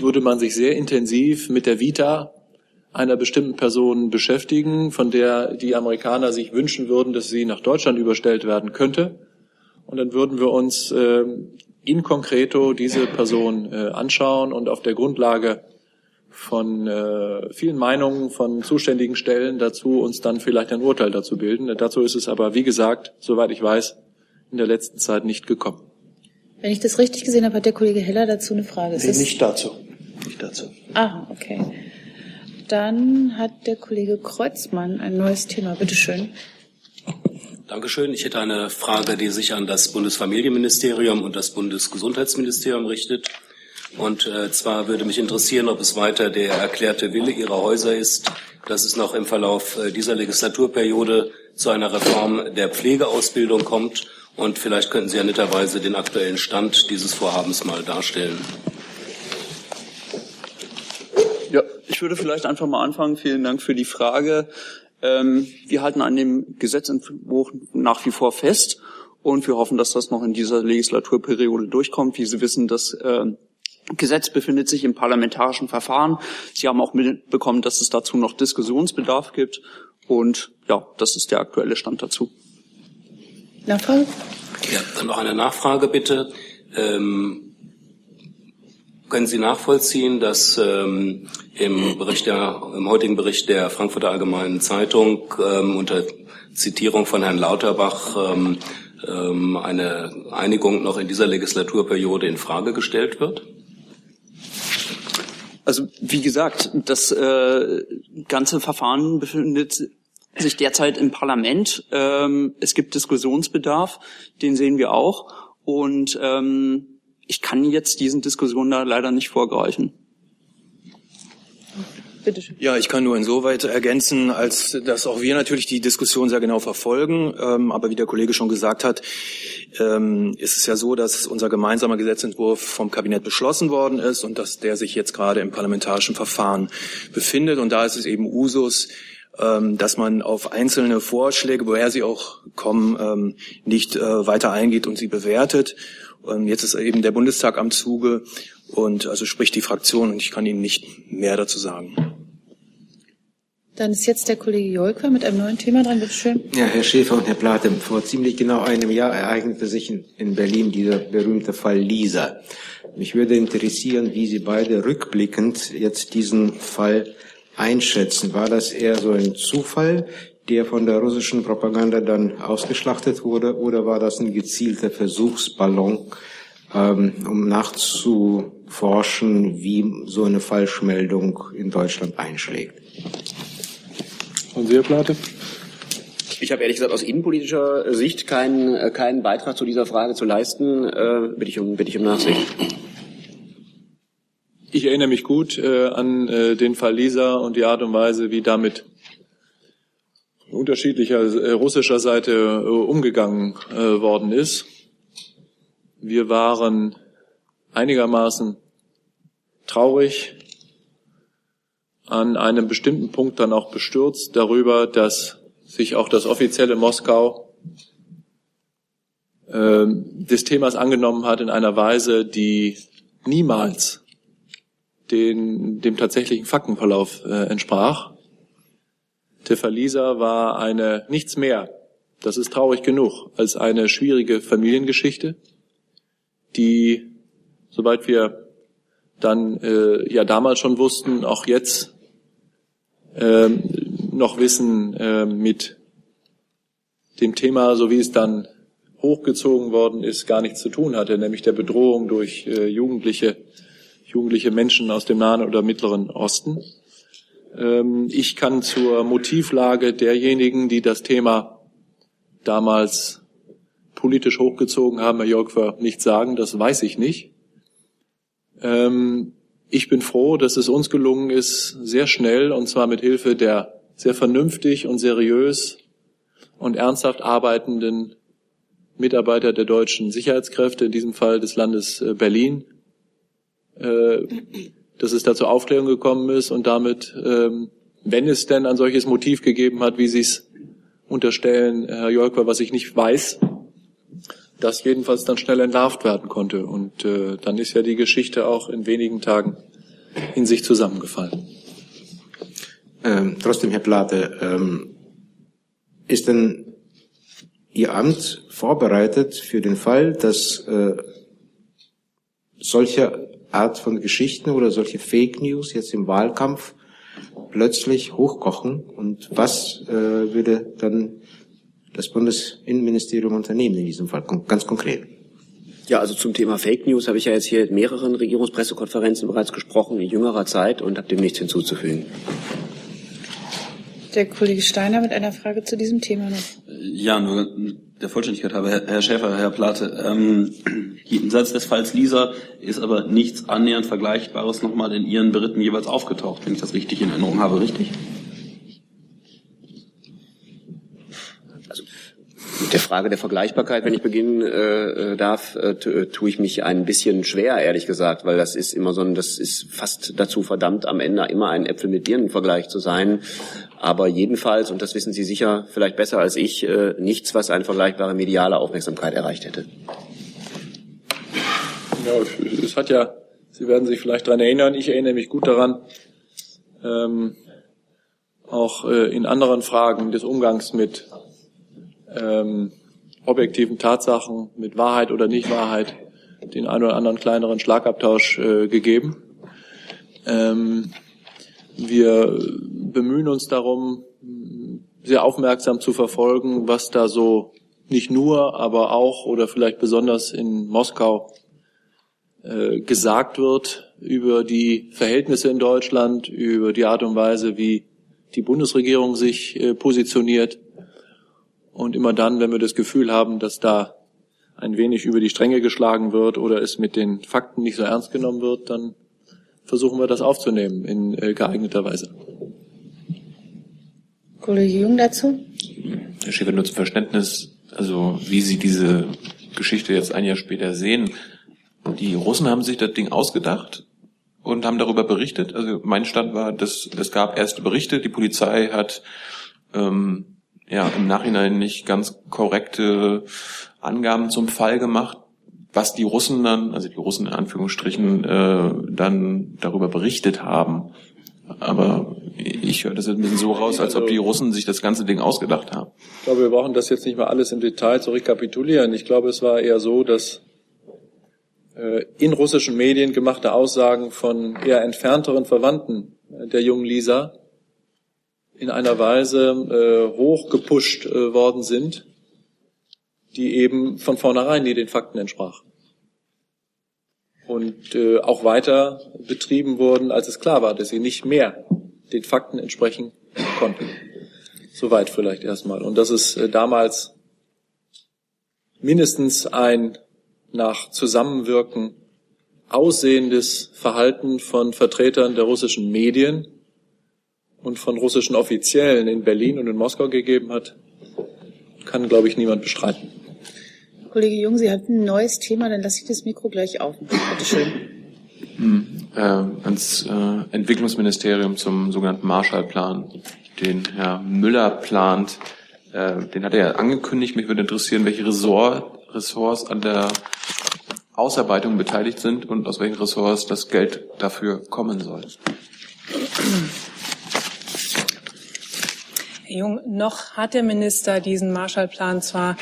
würde man sich sehr intensiv mit der Vita einer bestimmten Person beschäftigen, von der die Amerikaner sich wünschen würden, dass sie nach Deutschland überstellt werden könnte. Und dann würden wir uns äh, in concreto diese Person äh, anschauen und auf der Grundlage von äh, vielen Meinungen von zuständigen Stellen dazu uns dann vielleicht ein Urteil dazu bilden. Dazu ist es aber, wie gesagt, soweit ich weiß, in der letzten Zeit nicht gekommen. Wenn ich das richtig gesehen habe, hat der Kollege Heller dazu eine Frage. Ist nee, nicht dazu. Nicht dazu. Ah, okay. Dann hat der Kollege Kreuzmann ein neues Thema. Bitte schön. Dankeschön. Ich hätte eine Frage, die sich an das Bundesfamilienministerium und das Bundesgesundheitsministerium richtet. Und äh, zwar würde mich interessieren, ob es weiter der erklärte Wille Ihrer Häuser ist, dass es noch im Verlauf äh, dieser Legislaturperiode zu einer Reform der Pflegeausbildung kommt. Und vielleicht könnten Sie ja netterweise den aktuellen Stand dieses Vorhabens mal darstellen. Ja, ich würde vielleicht einfach mal anfangen. Vielen Dank für die Frage. Ähm, wir halten an dem Gesetzentwurf nach wie vor fest und wir hoffen, dass das noch in dieser Legislaturperiode durchkommt. Wie Sie wissen, das äh, Gesetz befindet sich im parlamentarischen Verfahren. Sie haben auch mitbekommen, dass es dazu noch Diskussionsbedarf gibt und ja, das ist der aktuelle Stand dazu. Nachfrage? Ja, dann noch eine Nachfrage bitte. Ähm, können Sie nachvollziehen, dass ähm, im, Bericht der, im heutigen Bericht der Frankfurter Allgemeinen Zeitung ähm, unter Zitierung von Herrn Lauterbach ähm, ähm, eine Einigung noch in dieser Legislaturperiode in Frage gestellt wird? Also wie gesagt, das äh, ganze Verfahren befindet sich derzeit im Parlament. Ähm, es gibt Diskussionsbedarf, den sehen wir auch. Und ähm, ich kann jetzt diesen Diskussionen da leider nicht vorgreifen. Ja, ich kann nur insoweit ergänzen, als dass auch wir natürlich die Diskussion sehr genau verfolgen. Ähm, aber wie der Kollege schon gesagt hat, ähm, ist es ja so, dass unser gemeinsamer Gesetzentwurf vom Kabinett beschlossen worden ist und dass der sich jetzt gerade im parlamentarischen Verfahren befindet. Und da ist es eben Usus, ähm, dass man auf einzelne Vorschläge, woher sie auch kommen, ähm, nicht äh, weiter eingeht und sie bewertet. Und jetzt ist eben der Bundestag am Zuge und also spricht die Fraktion und ich kann Ihnen nicht mehr dazu sagen. Dann ist jetzt der Kollege Jolker mit einem neuen Thema dran. Bitte schön. Ja, Herr Schäfer und Herr Plate, vor ziemlich genau einem Jahr ereignete sich in, in Berlin dieser berühmte Fall Lisa. Mich würde interessieren, wie Sie beide rückblickend jetzt diesen Fall einschätzen. War das eher so ein Zufall, der von der russischen Propaganda dann ausgeschlachtet wurde, oder war das ein gezielter Versuchsballon, ähm, um nachzuforschen, wie so eine Falschmeldung in Deutschland einschlägt? Und Sie, Herr Plate? Ich habe ehrlich gesagt aus innenpolitischer Sicht keinen, äh, keinen Beitrag zu dieser Frage zu leisten. Äh, bitte, ich um, bitte ich um Nachsicht. Ich erinnere mich gut äh, an äh, den Fall Lisa und die Art und Weise, wie damit unterschiedlicher äh, russischer Seite äh, umgegangen äh, worden ist. Wir waren einigermaßen traurig, an einem bestimmten Punkt dann auch bestürzt darüber, dass sich auch das offizielle Moskau äh, des Themas angenommen hat in einer Weise, die niemals den, dem tatsächlichen Faktenverlauf äh, entsprach. Verlieser war eine nichts mehr, das ist traurig genug, als eine schwierige Familiengeschichte, die, soweit wir dann äh, ja damals schon wussten, auch jetzt äh, noch wissen, äh, mit dem Thema, so wie es dann hochgezogen worden ist, gar nichts zu tun hatte, nämlich der Bedrohung durch äh, Jugendliche, jugendliche Menschen aus dem Nahen oder Mittleren Osten. Ähm, ich kann zur Motivlage derjenigen, die das Thema damals politisch hochgezogen haben, Herr Jörgfer, nichts sagen. Das weiß ich nicht. Ähm, ich bin froh, dass es uns gelungen ist, sehr schnell und zwar mit Hilfe der sehr vernünftig und seriös und ernsthaft arbeitenden Mitarbeiter der deutschen Sicherheitskräfte, in diesem Fall des Landes äh, Berlin, äh, dass es da zur Aufklärung gekommen ist und damit, ähm, wenn es denn ein solches Motiv gegeben hat, wie Sie es unterstellen, Herr Jolker, was ich nicht weiß, das jedenfalls dann schnell entlarvt werden konnte. Und äh, dann ist ja die Geschichte auch in wenigen Tagen in sich zusammengefallen. Ähm, trotzdem, Herr Plate, ähm, ist denn Ihr Amt vorbereitet für den Fall, dass äh, solche Art von Geschichten oder solche Fake News jetzt im Wahlkampf plötzlich hochkochen? Und was äh, würde dann das Bundesinnenministerium unternehmen in diesem Fall, ganz konkret? Ja, also zum Thema Fake News habe ich ja jetzt hier in mehreren Regierungspressekonferenzen bereits gesprochen in jüngerer Zeit und habe dem nichts hinzuzufügen. Der Kollege Steiner mit einer Frage zu diesem Thema noch. Ja, nur der Vollständigkeit habe, Herr Schäfer, Herr Plate. Ähm, jenseits des Falls Lisa ist aber nichts annähernd Vergleichbares nochmal in Ihren Beritten jeweils aufgetaucht, wenn ich das richtig in Erinnerung habe, richtig? Mit der Frage der Vergleichbarkeit, wenn ich beginnen äh, äh darf, äh, äh, tue ich mich ein bisschen schwer, ehrlich gesagt, weil das ist immer so ein, das ist fast dazu verdammt, am Ende immer ein Äpfel mit Birnen Vergleich zu sein. Aber jedenfalls, und das wissen Sie sicher vielleicht besser als ich, äh, nichts, was eine vergleichbare mediale Aufmerksamkeit erreicht hätte. Ja, es hat ja, Sie werden sich vielleicht daran erinnern, ich erinnere mich gut daran, ähm, auch äh, in anderen Fragen des Umgangs mit ähm, objektiven Tatsachen mit Wahrheit oder Nichtwahrheit den einen oder anderen kleineren Schlagabtausch äh, gegeben. Ähm, wir bemühen uns darum, sehr aufmerksam zu verfolgen, was da so nicht nur, aber auch oder vielleicht besonders in Moskau äh, gesagt wird über die Verhältnisse in Deutschland, über die Art und Weise, wie die Bundesregierung sich äh, positioniert. Und immer dann, wenn wir das Gefühl haben, dass da ein wenig über die Stränge geschlagen wird oder es mit den Fakten nicht so ernst genommen wird, dann versuchen wir das aufzunehmen in äh, geeigneter Weise. Kollege Jung dazu? Herr Schäfer, nur zum Verständnis, also wie Sie diese Geschichte jetzt ein Jahr später sehen. Die Russen haben sich das Ding ausgedacht und haben darüber berichtet. Also mein Stand war, dass es gab erste Berichte, die Polizei hat ähm, ja im Nachhinein nicht ganz korrekte Angaben zum Fall gemacht, was die Russen dann, also die Russen in Anführungsstrichen, äh, dann darüber berichtet haben. Aber ich höre das jetzt ein bisschen so raus, als ob die Russen sich das ganze Ding ausgedacht haben. Ich glaube, wir brauchen das jetzt nicht mal alles im Detail zu rekapitulieren. Ich glaube, es war eher so, dass äh, in russischen Medien gemachte Aussagen von eher entfernteren Verwandten der jungen Lisa in einer Weise äh, hochgepusht äh, worden sind, die eben von vornherein nie den Fakten entsprach. Und äh, auch weiter betrieben wurden, als es klar war, dass sie nicht mehr den Fakten entsprechen konnten. Soweit vielleicht erstmal. Und dass es äh, damals mindestens ein nach Zusammenwirken aussehendes Verhalten von Vertretern der russischen Medien und von russischen Offiziellen in Berlin und in Moskau gegeben hat, kann, glaube ich, niemand bestreiten. Kollege Jung, Sie hatten ein neues Thema, dann lasse ich das Mikro gleich auf. Bitte schön. Hm, äh, ans äh, Entwicklungsministerium zum sogenannten Marshallplan, den Herr Müller plant. Äh, den hat er ja angekündigt. Mich würde interessieren, welche Ressort, Ressorts an der Ausarbeitung beteiligt sind und aus welchen Ressorts das Geld dafür kommen soll. Herr Jung, noch hat der Minister diesen Marshallplan zwar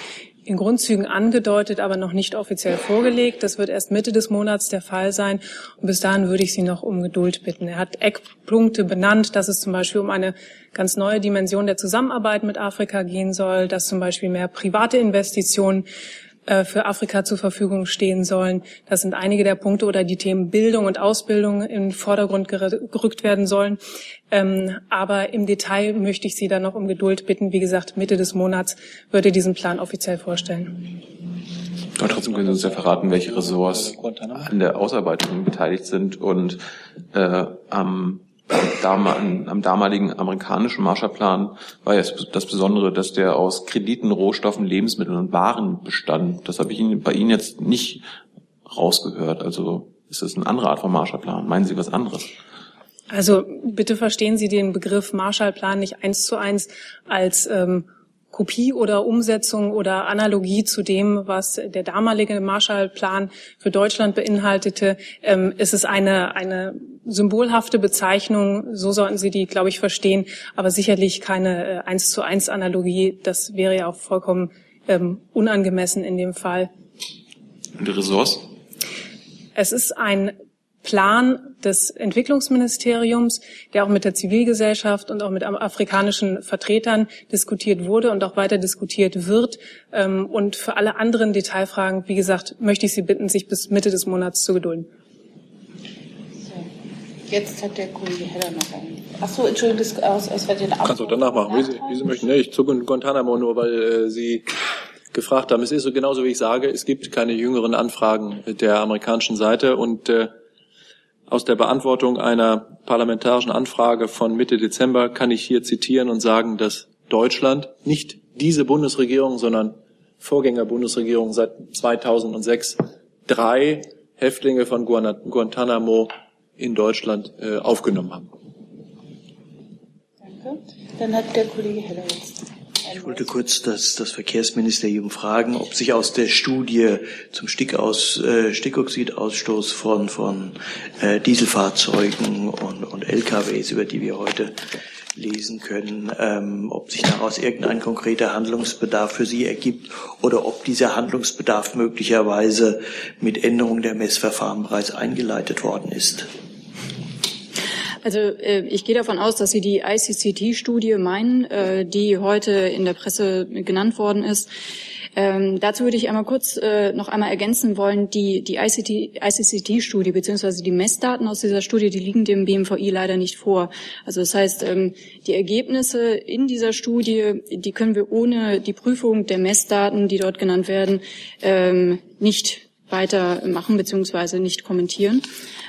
in Grundzügen angedeutet, aber noch nicht offiziell vorgelegt. Das wird erst Mitte des Monats der Fall sein. Und bis dahin würde ich Sie noch um Geduld bitten. Er hat Eckpunkte benannt, dass es zum Beispiel um eine ganz neue Dimension der Zusammenarbeit mit Afrika gehen soll, dass zum Beispiel mehr private Investitionen für Afrika zur Verfügung stehen sollen. Das sind einige der Punkte oder die Themen Bildung und Ausbildung in den Vordergrund gerückt werden sollen. Ähm, aber im Detail möchte ich Sie dann noch um Geduld bitten. Wie gesagt, Mitte des Monats würde diesen Plan offiziell vorstellen. Aber trotzdem können Sie uns ja verraten, welche Ressorts an der Ausarbeitung beteiligt sind und äh, am am damaligen amerikanischen Marshallplan war ja das Besondere, dass der aus Krediten, Rohstoffen, Lebensmitteln und Waren bestand. Das habe ich bei Ihnen jetzt nicht rausgehört. Also ist das eine andere Art von Marshallplan? Meinen Sie was anderes? Also bitte verstehen Sie den Begriff Marshallplan nicht eins zu eins als ähm, Kopie oder Umsetzung oder Analogie zu dem, was der damalige Marshallplan für Deutschland beinhaltete, ähm, ist es eine, eine symbolhafte Bezeichnung. So sollten Sie die, glaube ich, verstehen, aber sicherlich keine äh, eins zu eins Analogie. Das wäre ja auch vollkommen ähm, unangemessen in dem Fall. Und die Ressource? Es ist ein Plan des Entwicklungsministeriums, der auch mit der Zivilgesellschaft und auch mit afrikanischen Vertretern diskutiert wurde und auch weiter diskutiert wird. Ähm, und für alle anderen Detailfragen, wie gesagt, möchte ich Sie bitten, sich bis Mitte des Monats zu gedulden. Jetzt hat der Kollege Heller noch einen. Ach so, Entschuldigung, das aus, aus den Kannst du danach machen, wie Sie, wie Sie möchten. Nee, ich zucke Guantanamo nur, weil äh, Sie gefragt haben. Es ist so genauso, wie ich sage, es gibt keine jüngeren Anfragen der amerikanischen Seite und äh, aus der Beantwortung einer parlamentarischen Anfrage von Mitte Dezember kann ich hier zitieren und sagen, dass Deutschland, nicht diese Bundesregierung, sondern Vorgängerbundesregierung seit 2006 drei Häftlinge von Guantanamo in Deutschland äh, aufgenommen haben. Danke. Dann hat der Kollege Heller jetzt. Ich wollte kurz das, das Verkehrsministerium fragen, ob sich aus der Studie zum Stickaus, äh, Stickoxidausstoß von, von äh, Dieselfahrzeugen und, und LKWs, über die wir heute lesen können, ähm, ob sich daraus irgendein konkreter Handlungsbedarf für Sie ergibt oder ob dieser Handlungsbedarf möglicherweise mit Änderung der Messverfahren bereits eingeleitet worden ist. Also äh, ich gehe davon aus, dass Sie die ICCT-Studie meinen, äh, die heute in der Presse genannt worden ist. Ähm, dazu würde ich einmal kurz äh, noch einmal ergänzen wollen, die, die ICCT-Studie beziehungsweise die Messdaten aus dieser Studie, die liegen dem BMVI leider nicht vor. Also das heißt, ähm, die Ergebnisse in dieser Studie, die können wir ohne die Prüfung der Messdaten, die dort genannt werden, ähm, nicht weiter machen beziehungsweise nicht kommentieren.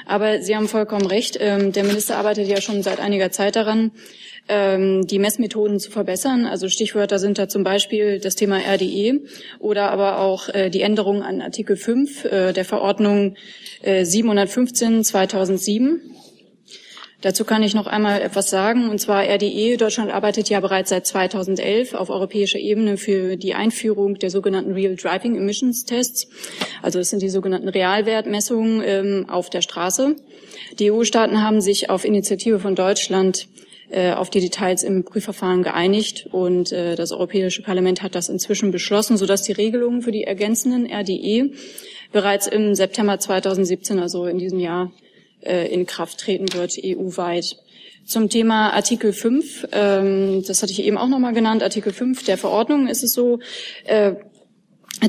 Aber Sie haben vollkommen recht. Ähm, der Minister arbeitet ja schon seit einiger Zeit daran, ähm, die Messmethoden zu verbessern. Also Stichwörter sind da zum Beispiel das Thema RDE oder aber auch äh, die Änderung an Artikel 5 äh, der Verordnung 715 äh, 2007 Dazu kann ich noch einmal etwas sagen, und zwar RDE. Deutschland arbeitet ja bereits seit 2011 auf europäischer Ebene für die Einführung der sogenannten Real Driving Emissions Tests. Also es sind die sogenannten Realwertmessungen ähm, auf der Straße. Die EU-Staaten haben sich auf Initiative von Deutschland äh, auf die Details im Prüfverfahren geeinigt und äh, das Europäische Parlament hat das inzwischen beschlossen, sodass die Regelungen für die ergänzenden RDE bereits im September 2017, also in diesem Jahr, äh, in Kraft treten wird, EU-weit. Zum Thema Artikel 5, ähm, das hatte ich eben auch nochmal genannt, Artikel 5 der Verordnung ist es so, äh,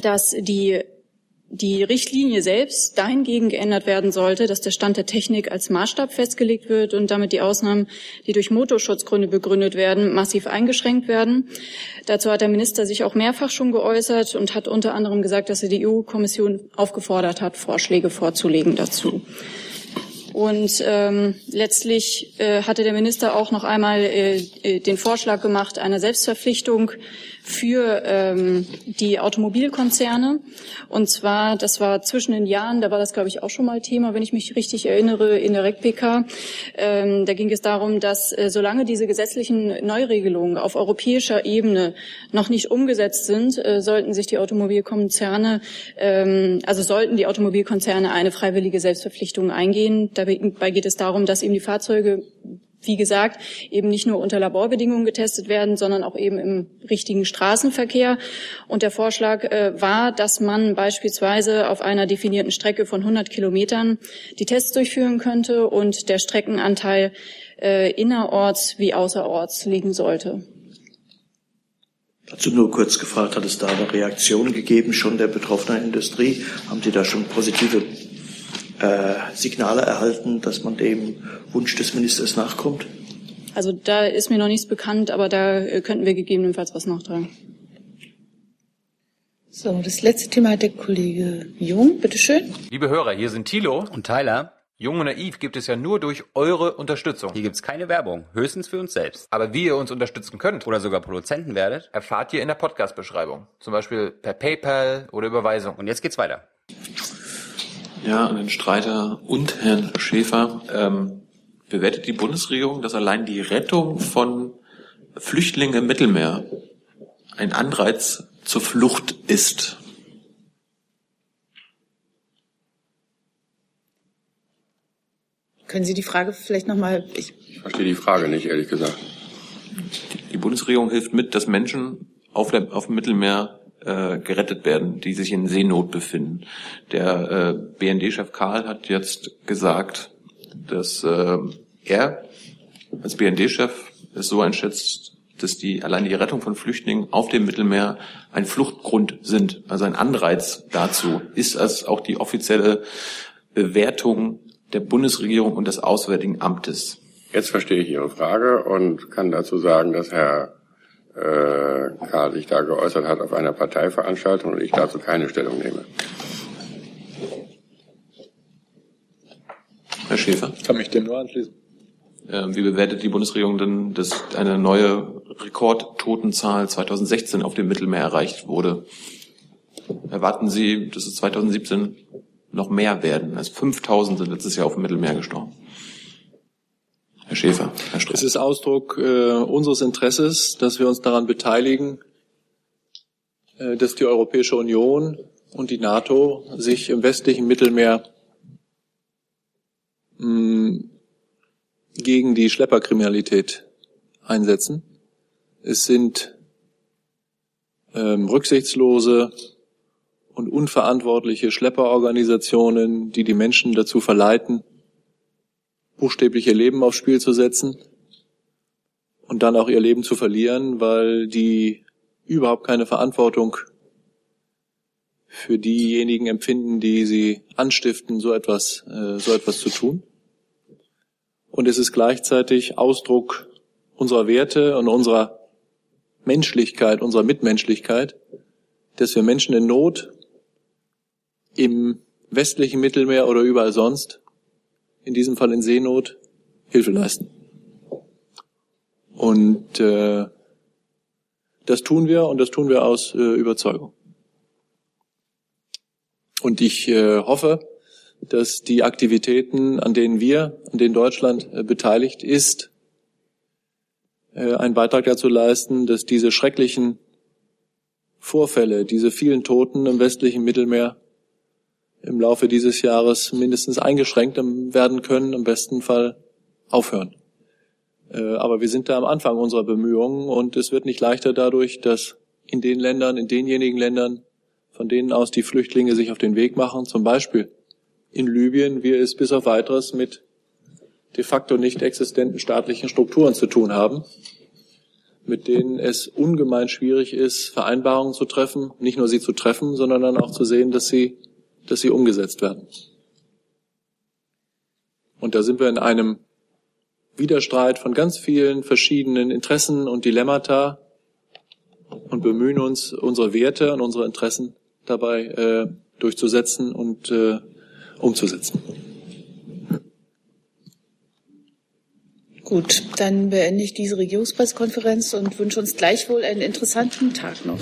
dass die die Richtlinie selbst dahingegen geändert werden sollte, dass der Stand der Technik als Maßstab festgelegt wird und damit die Ausnahmen, die durch Motorschutzgründe begründet werden, massiv eingeschränkt werden. Dazu hat der Minister sich auch mehrfach schon geäußert und hat unter anderem gesagt, dass er die EU-Kommission aufgefordert hat, Vorschläge vorzulegen dazu. Und ähm, letztlich äh, hatte der Minister auch noch einmal äh, äh den Vorschlag gemacht einer Selbstverpflichtung für ähm, die Automobilkonzerne. Und zwar, das war zwischen den Jahren, da war das, glaube ich, auch schon mal Thema, wenn ich mich richtig erinnere, in der RECPK. Ähm, da ging es darum, dass äh, solange diese gesetzlichen Neuregelungen auf europäischer Ebene noch nicht umgesetzt sind, äh, sollten sich die Automobilkonzerne, ähm, also sollten die Automobilkonzerne eine freiwillige Selbstverpflichtung eingehen. Dabei geht es darum, dass eben die Fahrzeuge wie gesagt, eben nicht nur unter Laborbedingungen getestet werden, sondern auch eben im richtigen Straßenverkehr. Und der Vorschlag äh, war, dass man beispielsweise auf einer definierten Strecke von 100 Kilometern die Tests durchführen könnte und der Streckenanteil äh, innerorts wie außerorts liegen sollte. Dazu nur kurz gefragt, hat es da eine Reaktion gegeben, schon der betroffenen Industrie? Haben Sie da schon positive äh, Signale erhalten, dass man dem Wunsch des Ministers nachkommt? Also da ist mir noch nichts bekannt, aber da äh, könnten wir gegebenenfalls was nachtragen. So, das letzte Thema hat der Kollege Jung. Bitte schön. Liebe Hörer, hier sind Thilo und Tyler. Jung und Naiv gibt es ja nur durch eure Unterstützung. Hier gibt's keine Werbung, höchstens für uns selbst. Aber wie ihr uns unterstützen könnt oder sogar Produzenten werdet, erfahrt ihr in der Podcast-Beschreibung. Zum Beispiel per PayPal oder Überweisung. Und jetzt geht's weiter. Ja, an den Streiter und Herrn Schäfer. Ähm, bewertet die Bundesregierung, dass allein die Rettung von Flüchtlingen im Mittelmeer ein Anreiz zur Flucht ist? Können Sie die Frage vielleicht nochmal... Ich, ich verstehe die Frage nicht, ehrlich gesagt. Die, die Bundesregierung hilft mit, dass Menschen auf, der, auf dem Mittelmeer äh, gerettet werden, die sich in Seenot befinden. Der äh, BND-Chef Karl hat jetzt gesagt, dass äh, er als BND-Chef es so einschätzt, dass die allein die Rettung von Flüchtlingen auf dem Mittelmeer ein Fluchtgrund sind, also ein Anreiz dazu, ist als auch die offizielle Bewertung der Bundesregierung und des Auswärtigen Amtes. Jetzt verstehe ich Ihre Frage und kann dazu sagen, dass Herr äh, Karl sich da geäußert hat auf einer Parteiveranstaltung und ich dazu keine Stellung nehme. Herr Schäfer? Ich kann mich dem nur anschließen. Ähm, wie bewertet die Bundesregierung denn, dass eine neue Rekordtotenzahl 2016 auf dem Mittelmeer erreicht wurde? Erwarten Sie, dass es 2017 noch mehr werden? Also 5000 sind letztes Jahr auf dem Mittelmeer gestorben. Herr Schäfer, Herr Strauß. Es ist Ausdruck äh, unseres Interesses, dass wir uns daran beteiligen, äh, dass die Europäische Union und die NATO sich im westlichen Mittelmeer mh, mm, gegen die Schlepperkriminalität einsetzen. Es sind ähm, rücksichtslose und unverantwortliche Schlepperorganisationen, die die Menschen dazu verleiten, buchstäblich ihr Leben aufs Spiel zu setzen und dann auch ihr Leben zu verlieren, weil die überhaupt keine Verantwortung für diejenigen empfinden, die sie anstiften, so etwas, äh, so etwas zu tun. Und es ist gleichzeitig Ausdruck unserer Werte und unserer Menschlichkeit, unserer Mitmenschlichkeit, dass wir Menschen in Not im westlichen Mittelmeer oder überall sonst in diesem Fall in Seenot, Hilfe leisten. Und äh, das tun wir und das tun wir aus äh, Überzeugung. Und ich äh, hoffe, dass die Aktivitäten, an denen wir, an denen Deutschland äh, beteiligt ist, äh, einen Beitrag dazu leisten, dass diese schrecklichen Vorfälle, diese vielen Toten im westlichen Mittelmeer im Laufe dieses Jahres mindestens eingeschränkt werden können, im besten Fall aufhören. Äh, aber wir sind da am Anfang unserer Bemühungen und es wird nicht leichter dadurch, dass in den Ländern, in denjenigen Ländern, von denen aus die Flüchtlinge sich auf den Weg machen, zum Beispiel in Libyen, wir es bis auf weiteres mit de facto nicht existenten staatlichen Strukturen zu tun haben, mit denen es ungemein schwierig ist, Vereinbarungen zu treffen, nicht nur sie zu treffen, sondern dann auch zu sehen, dass sie dass sie umgesetzt werden. Und da sind wir in einem Widerstreit von ganz vielen verschiedenen Interessen und Dilemmata und bemühen uns, unsere Werte und unsere Interessen dabei äh, durchzusetzen und äh, umzusetzen. Gut, dann beende ich diese Regierungspressekonferenz und wünsche uns gleichwohl einen interessanten Tag noch.